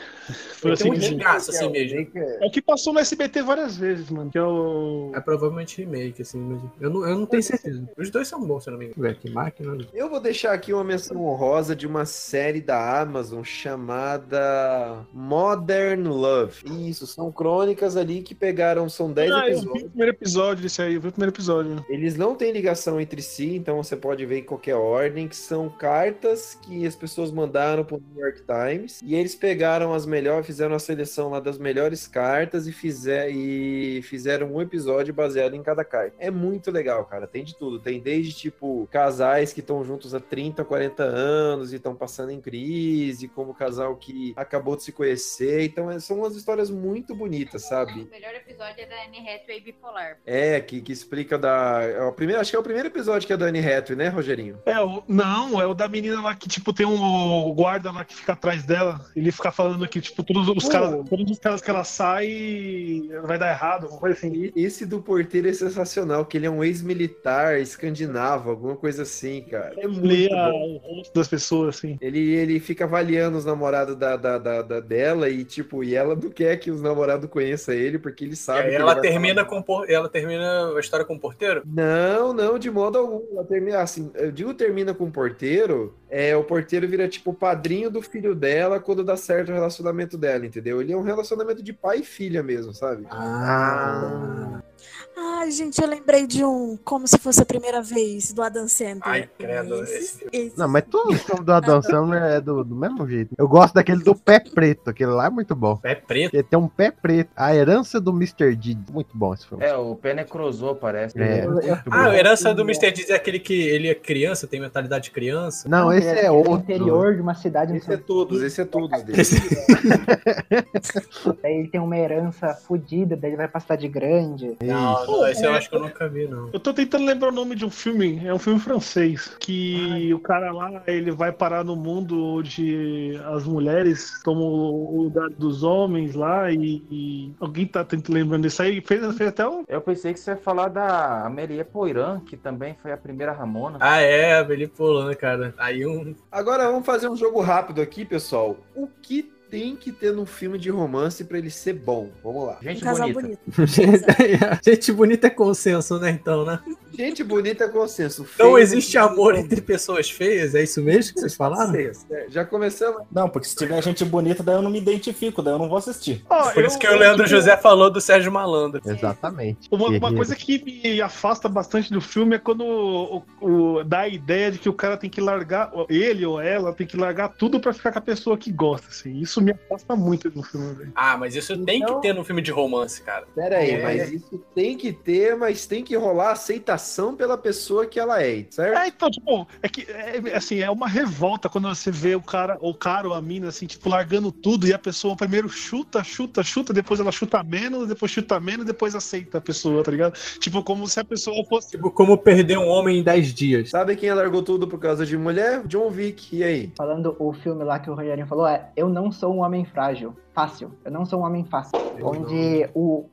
Por Tem um regaço assim mesmo. É o que passou no SBT várias vezes, mano. Que é o. É provavelmente remake, assim, mas eu não, eu não tenho certeza. Os dois são bons, se eu não me engano. Que máquina. Eu vou deixar aqui uma menção honrosa de uma série da Amazon chamada Modern Love. Isso, são crônicas ali que pegaram, são 10 Ah, eu vi episódios. o primeiro episódio desse aí, eu vi o primeiro episódio. Eles não têm ligação entre si, então você pode ver em qualquer ordem, que são cartas que as pessoas mandaram pro New York Times, e eles pegaram as melhores, fizeram a seleção lá das melhores cartas e, fizer, e fizeram um episódio baseado em cada carta. É muito legal, cara, tem de tudo. Tem desde, tipo, casais que estão juntos há 30, 40 anos e estão passando em crise, como casal que acabou de se conhecer, então é- são umas histórias muito bonitas, sabe? O melhor episódio é da Anne Hathaway bipolar. É, que, que explica da. É o primeiro, acho que é o primeiro episódio que é da Anne Hathaway, né, Rogerinho? É, o, não, é o da menina lá que, tipo, tem um guarda lá que fica atrás dela. Ele fica falando que, tipo, todos os, Pô. caras, todos os caras que ela sai vai dar errado, alguma coisa assim. Esse do porteiro é sensacional, que ele é um ex-militar escandinavo, alguma coisa assim, cara. É muito Lê a- o rosto das pessoas, assim. Ele, ele fica avaliando os namorados da, da, da, da- dela e, tipo, e ela não quer que os namorados conheçam ele, porque ele E sabe aí que ela ele termina com por- ela termina a história com o porteiro? Não, não, de modo algum. Ela termina, assim, eu digo termina com o porteiro, é, o porteiro vira tipo o padrinho do filho dela quando dá certo o relacionamento dela, entendeu? Ele é um relacionamento de pai e filha mesmo, sabe? Ah. Ai, gente, eu lembrei de um Como Se Fosse a Primeira Vez, do Adam Sandler. Ai, credo. Esse- esse- Não, mas todos os filmes do Adam Sandler é do, do mesmo jeito. Eu gosto daquele do pé preto, aquele lá é muito bom. Pé preto? Ele tem um pé preto. A herança do Mr. D. Muito bom esse filme. É, o pé necrosou, parece. É. Ah, a herança do Mr. Deeds é aquele que ele é criança, tem mentalidade de criança. Não, esse ele é ele outro. interior de uma cidade. Esse é todos, esse é todos dele. Daí ele tem uma herança fodida, daí ele vai pra cidade grande. Não, não, esse eu acho que eu nunca vi, não. Eu tô tentando lembrar o nome de um filme, é um filme francês, que o cara lá, ele vai parar no mundo onde as mulheres tomam o lugar dos homens lá e, e alguém tá tentando lembrando disso aí, fez, fez até um... Eu pensei que você ia falar da Amelie Poiran, que também foi a primeira Ramona. Ah, é, a Beli Polan, cara. Aí um. Agora vamos fazer um jogo rápido aqui, pessoal. O que tem que ter num filme de romance pra ele ser bom? Vamos lá. Um Gente casal bonita. bonito. Gente bonita é consenso, né? Então, né? Gente bonita é consenso. Não Feio- existe amor entre pessoas feias, é isso mesmo que vocês falaram? É, Já começamos. Não, porque se tiver gente bonita, daí eu não me identifico, daí eu não vou assistir. Ó, Por isso que o Leandro José falou do Sérgio Malandro. Exatamente. Uma, uma coisa que me afasta bastante do filme é quando o, o- dá a ideia de que o cara tem que largar, ele ou ela tem que largar tudo pra ficar com a pessoa que gosta, assim. Isso me afasta muito do filme, velho. Ah, mas isso tem Então- que ter no filme de romance, cara. Pera aí, É. mas isso tem que ter, mas tem que rolar aceitação pela pessoa que ela é, certo? É, então, tipo, é que, é, assim, é uma revolta quando você vê o cara, o cara ou a mina, assim, tipo, largando tudo e a pessoa primeiro chuta, chuta, chuta, depois ela chuta menos, depois chuta menos, depois aceita a pessoa, tá ligado? Tipo, como se a pessoa fosse. Tipo, como perder um homem em 10 dias. Sabe quem largou tudo por causa de mulher? John Wick. E aí? Falando o filme lá que o Rogerinho falou, é Eu Não Sou um Homem Frágil. Fácil. Eu não sou um homem fácil. Onde o,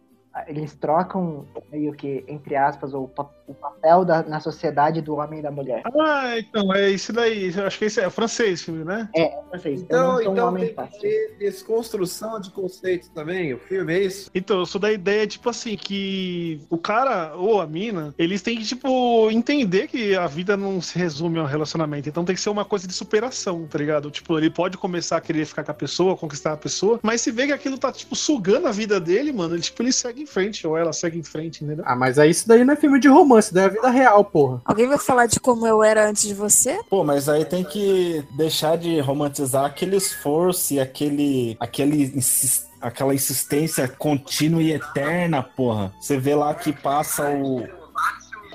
eles trocam meio que, entre aspas, o, pa- o papel da, na sociedade do homem e da mulher. Ah, então, é isso daí. Eu acho que esse é francês filme, né? É, vocês. eu Então, sou um então homem tem que fácil. ter desconstrução de conceitos também, o filme, é isso? Então, eu sou da ideia, tipo assim, que o cara ou a mina, eles têm que, tipo, entender que a vida não se resume ao relacionamento. Então tem que ser uma coisa de superação, tá ligado? Tipo, ele pode começar a querer ficar com a pessoa, conquistar a pessoa, mas se vê que aquilo tá, tipo, sugando a vida dele, mano, ele, tipo, ele segue em frente, ou ela segue em frente, entendeu? Ah, mas aí isso daí não é filme de romance, daí é vida real, porra. Alguém vai falar de como eu era antes de você? Pô, mas aí tem que deixar de romantizar aquele esforço e aquele. aquele insis- aquela insistência contínua e eterna, porra. Você vê lá que passa o.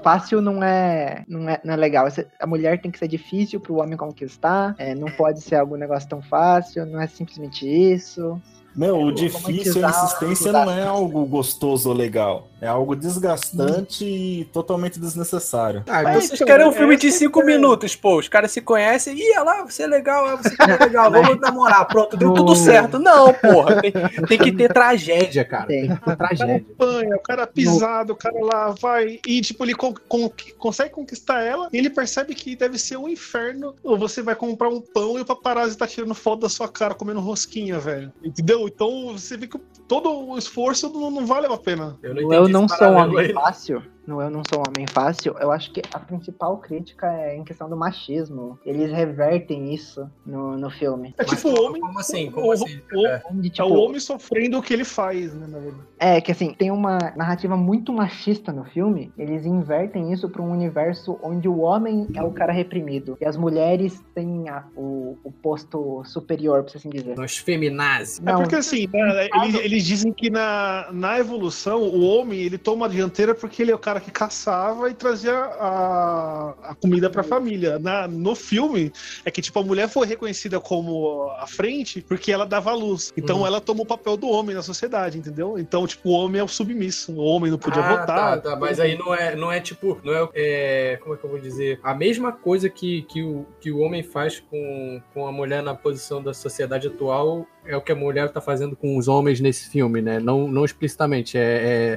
Fácil não é, não é, não é legal. A mulher tem que ser difícil pro homem conquistar. é, não pode ser algum negócio tão fácil. Não é simplesmente isso. Meu, o difícil a insistência não é algo gostoso ou legal. É algo desgastante e totalmente desnecessário. Ah, então vocês querem um filme de 5 minutos, pô. Os caras se conhecem. Ih, olha lá, você é legal, você é legal, vamos namorar. Pronto, deu tudo certo. Não, porra. Tem, tem que ter tragédia, cara. Tem que ter tragédia. Apanha, o cara pisado, o cara lá vai e, tipo, ele con- con- consegue conquistar ela e ele percebe que deve ser um inferno. Ou você vai comprar um pão e o paparazzi tá tirando foto da sua cara comendo rosquinha, velho. Entendeu? Então você vê que todo o esforço não, não vale a pena. Eu No Eu Não Sou um Homem Fácil, no Eu Não Sou um Homem Fácil, eu acho que a principal crítica é em questão do machismo. Eles revertem isso no, no filme. É tipo o homem. Como assim? o- Como assim? o- É. De, É tipo, o homem sofrendo o que ele faz, né, na verdade. É, que assim, tem uma narrativa muito machista no filme. Eles invertem isso pra um universo onde o homem é o cara reprimido. E as mulheres têm a- o, o posto superior, pra assim dizer. Nós feminazes. É porque assim, né, eles, eles dizem que na, na evolução o homem ele toma a dianteira porque ele é o cara que caçava e trazia a, a comida pra família. Na, no filme é que tipo a mulher foi reconhecida como a frente porque ela dava luz. Então Uhum. ela toma o papel do homem na sociedade, entendeu? Então tipo o homem é o submisso, o homem não podia Ah, votar. Tá, tá, mas aí não é, não é tipo, não é, é, como é que eu vou dizer? A mesma coisa que, que, o, que o homem faz com, com a mulher na posição da sociedade atual é o que a mulher tá fazendo com os homens nesse filme, né? Não, não explicitamente, é, é,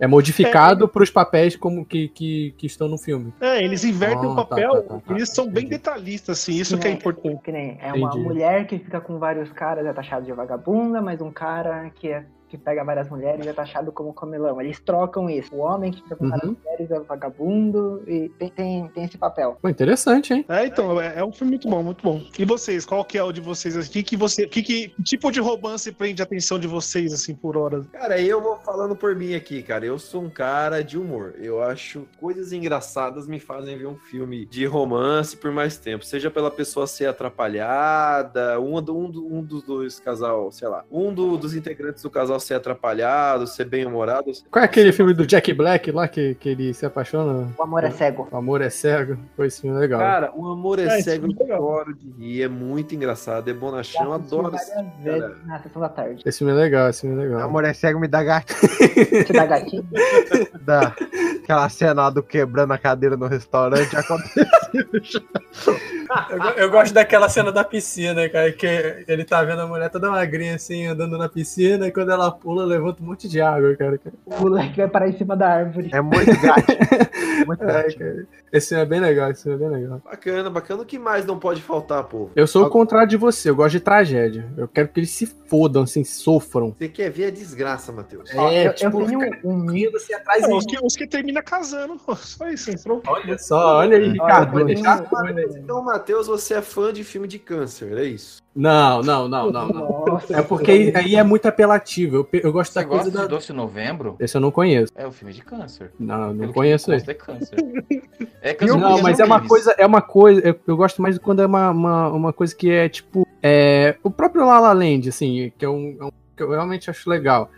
é modificado para os papéis como que, que, que estão no filme. É, eles invertem Ah, o tá, papel, tá, tá, tá. eles são bem detalhistas, assim, isso que é nem- importante. Que nem é uma Entendi. mulher que fica com vários caras é taxado de vagabunda, mas um cara que é que pega várias mulheres é taxado como comilão. Eles trocam isso. O homem que fica com várias Uhum. mulheres é vagabundo e tem, tem, tem esse papel. Pô, interessante, hein? É, então, é, é um filme muito bom, muito bom. E vocês, qual que é o de vocês? O que, que você. Que, que tipo de romance prende a atenção de vocês, assim, por hora? Cara, eu vou falando por mim aqui, cara. Eu sou um cara de humor. Eu acho coisas engraçadas me fazem ver um filme de romance por mais tempo. Seja pela pessoa ser atrapalhada, um, do- um, um dos dois casal, sei lá, um do- dos integrantes do casal ser atrapalhado, ser bem-humorado. Qual é aquele filme do Jack Black lá que, que ele se apaixona? O amor é cego. O amor é cego. Foi esse filme legal. Cara, o amor é, É, cego, é eu adoro de rir, é muito engraçado, é bonachão, adoro. vezes na sessão da tarde. Esse filme é legal, esse filme é legal. Amor é cego, me dá gato. Te dá gatinho? da, aquela cena lá do quebrando a cadeira no restaurante aconteceu. Eu, eu gosto daquela cena da piscina, cara, que ele tá vendo a mulher toda magrinha assim, andando na piscina, e quando ela pula, levanta um monte de água, cara. O moleque vai parar em cima da árvore. É muito gato. Muito É, gato. cara. Esse é bem legal, esse é bem legal. Bacana, bacana. O que mais não pode faltar, pô? Eu sou o contrário de você, eu gosto de tragédia. Eu quero que eles se fodam, assim, sofram. Você quer ver a desgraça, Matheus? É, eu, tipo, eu tenho um mito. assim atrás É, os, que, os que termina casando, pô, só isso. Pronto. Olha só, olha aí, Ricardo. deixar? Então, Matheus, você é fã de filme de câncer, é isso? Não, não, não, não, não. Nossa, É porque aí, aí é muito apelativo. Eu, eu gosto Você da coisa gosta da. de Doce Novembro? Esse eu não conheço. É o filme de câncer. Não, não Pelo conheço esse. É câncer. É câncer Não, de mas é uma coisa, é uma coisa. Eu, eu gosto mais quando é uma, uma, uma coisa que é tipo. É, o próprio La La Land, assim, que é um, é um- que eu realmente acho legal.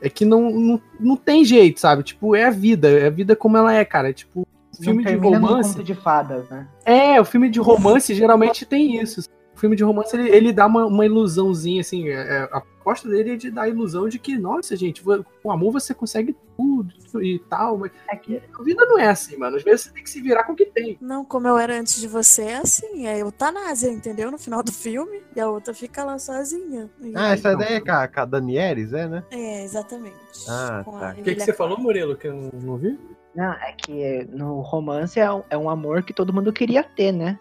É que não, não, não tem jeito, sabe? Tipo, é a vida. É a vida como ela é, cara. É tipo, filme não de romance. de fadas, né? É, o filme de romance geralmente tem isso. O filme de romance ele, ele dá uma, uma ilusãozinha, assim. é- é- a proposta dele é de dar a ilusão de que, nossa, gente, com amor você consegue tudo e tal. Mas É que a vida não é assim, mano. Às vezes você tem que se virar com o que tem. Não, como eu era antes de você, é assim, é eutanásia, entendeu? No final do filme, e a outra fica lá sozinha. E- Ah, essa daí é com a, com a Danieres, é, né? É, exatamente. Ah, Com tá. O que, que você falou, Murilo, que eu não, não vi? Não, é que no romance é um, é um amor que todo mundo queria ter, né?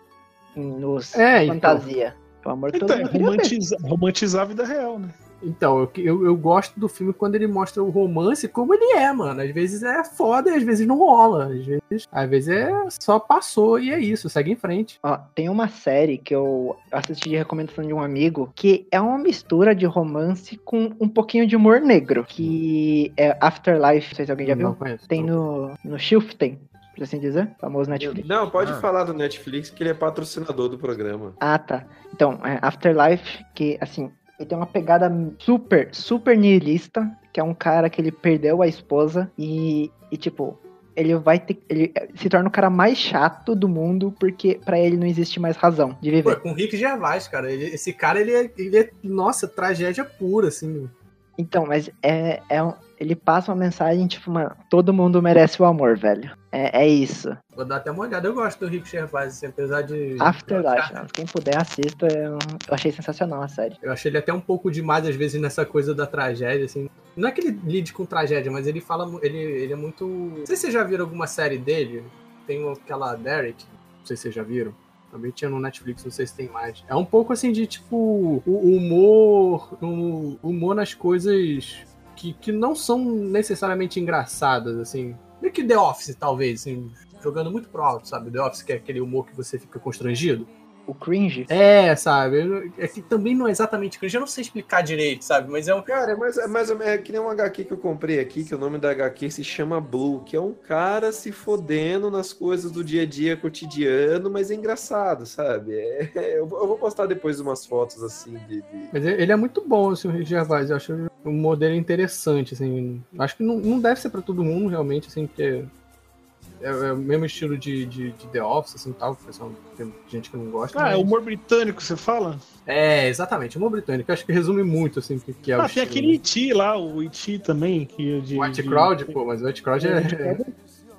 Nos É, então. fantasia. É um amor Então, é romantizar, romantizar a vida real, né? Então, eu, eu, eu gosto do filme quando ele mostra o romance como ele é, mano. Às vezes é foda e às vezes não rola. Às vezes, às vezes é só passou e é isso, segue em frente. Ó, tem uma série que eu assisti de recomendação de um amigo que é uma mistura de romance com um pouquinho de humor negro, que é Afterlife, não sei se alguém já Não viu. conheço. Tem no, no Shifting, por assim dizer, famoso Netflix. Não, pode Ah. falar do Netflix, que ele é patrocinador do programa. Ah, tá. Então, é Afterlife, que assim, ele tem uma pegada super, super nihilista, que é um cara que ele perdeu a esposa e, e tipo, ele vai ter. Ele se torna o cara mais chato do mundo, porque pra ele não existe mais razão de Pô, viver. é com o Rick Gervais, cara. Ele- esse cara, ele é, ele é, nossa, tragédia pura, assim. Então, mas é, é um- ele passa uma mensagem, tipo, mano, todo mundo merece o amor, velho. É, é isso. Vou dar até uma olhada. Eu gosto do Rick Gervais, assim, apesar de... Afterlife, mano. Quem puder, assista. Eu, eu achei sensacional a série. Eu achei ele até um pouco demais, às vezes, nessa coisa da tragédia, assim. Não é que ele lide com tragédia, mas ele fala. Ele, ele é muito. Não sei se vocês já viram alguma série dele. Tem aquela Derek. Não sei se vocês já viram. Também tinha no Netflix, não sei se tem mais. É um pouco assim de tipo. O humor. O humor nas coisas que, que não são necessariamente engraçadas, assim. Meio que The Office, talvez, assim. Jogando muito pro alto, sabe? The Office, que é aquele humor que você fica constrangido. O cringe? É, sabe? É que também não é exatamente cringe. Eu não sei explicar direito, sabe? Mas é um. Cara, é mais, é mais ou menos é que nem um HQ que eu comprei aqui, que o nome da HQ se chama Blue, que é um cara se fodendo nas coisas do dia a dia cotidiano, mas é engraçado, sabe? É- eu, vou- eu vou postar depois umas fotos assim de. de- Mas ele é muito bom, assim, o Rick Gervais. Eu acho o modelo interessante, assim. Acho que não, não deve ser pra todo mundo, realmente, assim, porque é, é o mesmo estilo de, de, de The Office, assim, tal. que o pessoal- Tem gente que não gosta. Ah, mas- é humor britânico, você fala? É, exatamente. Humor britânico. Acho que resume muito, assim, o que, que é o ah, tem estilo. aquele E.T. lá, o E.T. também. Que é de, White de- Crowd, pô, mas o White Crowd é,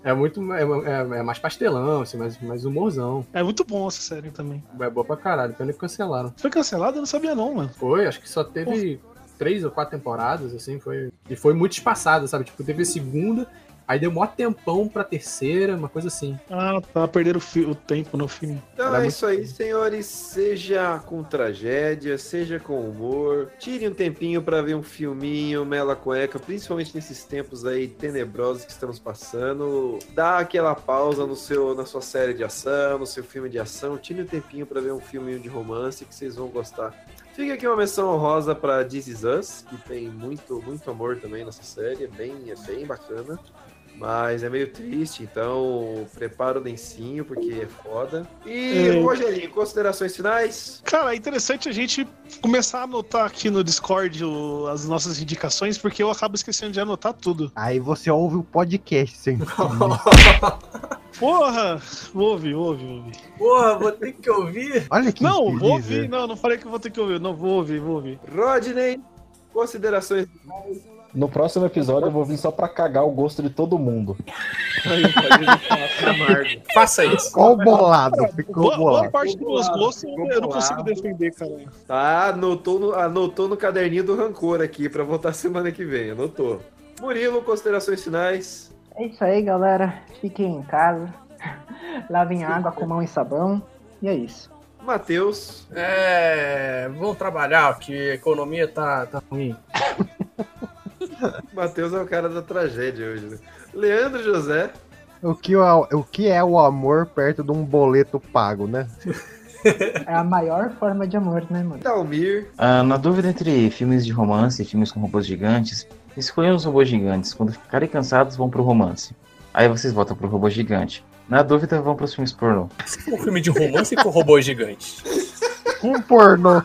É, é, muito. É, é- é mais pastelão, assim, mais, mais humorzão. É muito bom essa série também. É boa pra caralho, pena que cancelaram. Foi cancelado? Eu não sabia não, mano. Foi, acho que só teve três ou quatro temporadas, assim, foi. E foi muito espaçada, sabe? Tipo, teve a segunda, aí deu mó tempão pra terceira, uma coisa assim. Ah, tá. Perderam o, tempo no filme. Então Era é isso aí, senhores. Seja com tragédia, seja com humor. Tire um tempinho pra ver um filminho, mela cueca, principalmente nesses tempos aí tenebrosos que estamos passando. Dá aquela pausa no seu, na sua série de ação, no seu filme de ação. Tire um tempinho pra ver um filminho de romance que vocês vão gostar. Fica aqui uma menção honrosa pra This Is Us, que tem muito, muito amor também nessa série. É bem, é bem bacana. Mas é meio triste, então prepara o lencinho, porque é foda. E, É. Rogerinho, considerações finais? Cara, é interessante a gente começar a anotar aqui no Discord o- as nossas indicações, porque eu acabo esquecendo de anotar tudo. Aí você ouve o podcast sem Porra! Ouve, ouve, ouve. Porra, vou ter que ouvir. Olha que Não, infeliz, vou ouvir, não, não falei que vou ter que ouvir. Não, vou ouvir, vou ouvir. Rodney, considerações No próximo episódio eu vou vir só pra cagar o gosto de todo mundo. Faça isso. Ficou bolado, ficou Boa, boa bolado. parte dos meus gostos eu não consigo defender, cara. Tá, anotou no, anotou no caderninho do rancor aqui pra voltar semana que vem, anotou. Murilo, considerações finais. É isso aí, galera. Fiquem em casa. Lavem água com mão e sabão. E é isso. Matheus. É. Vão trabalhar, que a economia tá, tá ruim. Matheus é o cara da tragédia hoje, né? Leandro José. O que, é, o que é o amor perto de um boleto pago, né? É a maior forma de amor, né, mano? Dalmir. Ah, na dúvida entre filmes de romance e filmes com robôs gigantes, escolham os robôs gigantes. Quando ficarem cansados, vão pro romance. Aí vocês voltam pro robô gigante. Na dúvida, vão pros filmes pornô. Um filme de romance com robôs gigantes. Um pornô.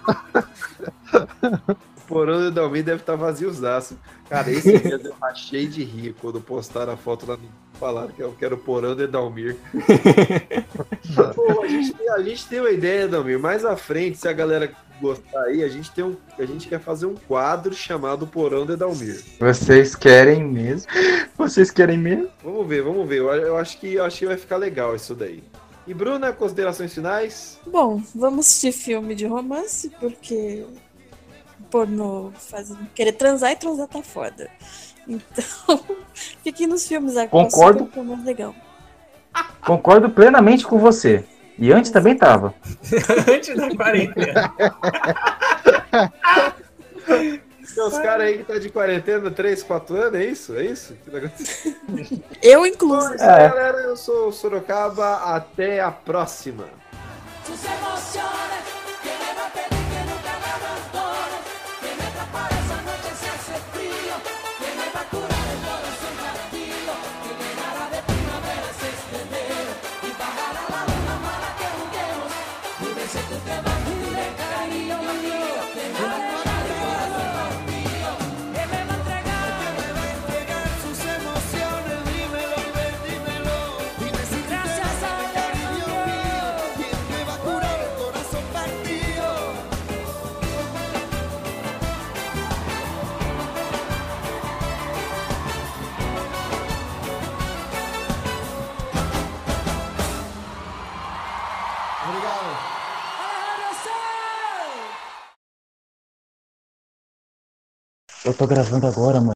Porão do Dalmir deve estar vaziozaço. Cara, esse dia eu rachei de rir quando postaram a foto lá no. Falaram que eu quero o porão de Dalmir. Pô, a, gente tem, a gente tem uma ideia, Dalmir. Mais à frente, se a galera gostar aí, a gente, tem um, a gente quer fazer um quadro chamado Porão de Dalmir. Vocês querem mesmo? Vocês querem mesmo? Vamos ver, vamos ver. Eu, eu acho, que, eu acho que vai ficar legal isso daí. E Bruna, considerações finais? Bom, vamos assistir filme de romance, porque pornô faz querer transar e transar tá foda. Então, fiquem nos filmes agora. Concordo. super que é mais legal. Concordo plenamente com você. E antes também tava. Antes da quarentena. Tem os caras aí que tá de quarentena 3, 4 anos, é isso? É isso? Eu, incluso. Bom, é galera. Eu sou o Sorocaba. Até a próxima. Que le va Eu tô gravando agora, mano.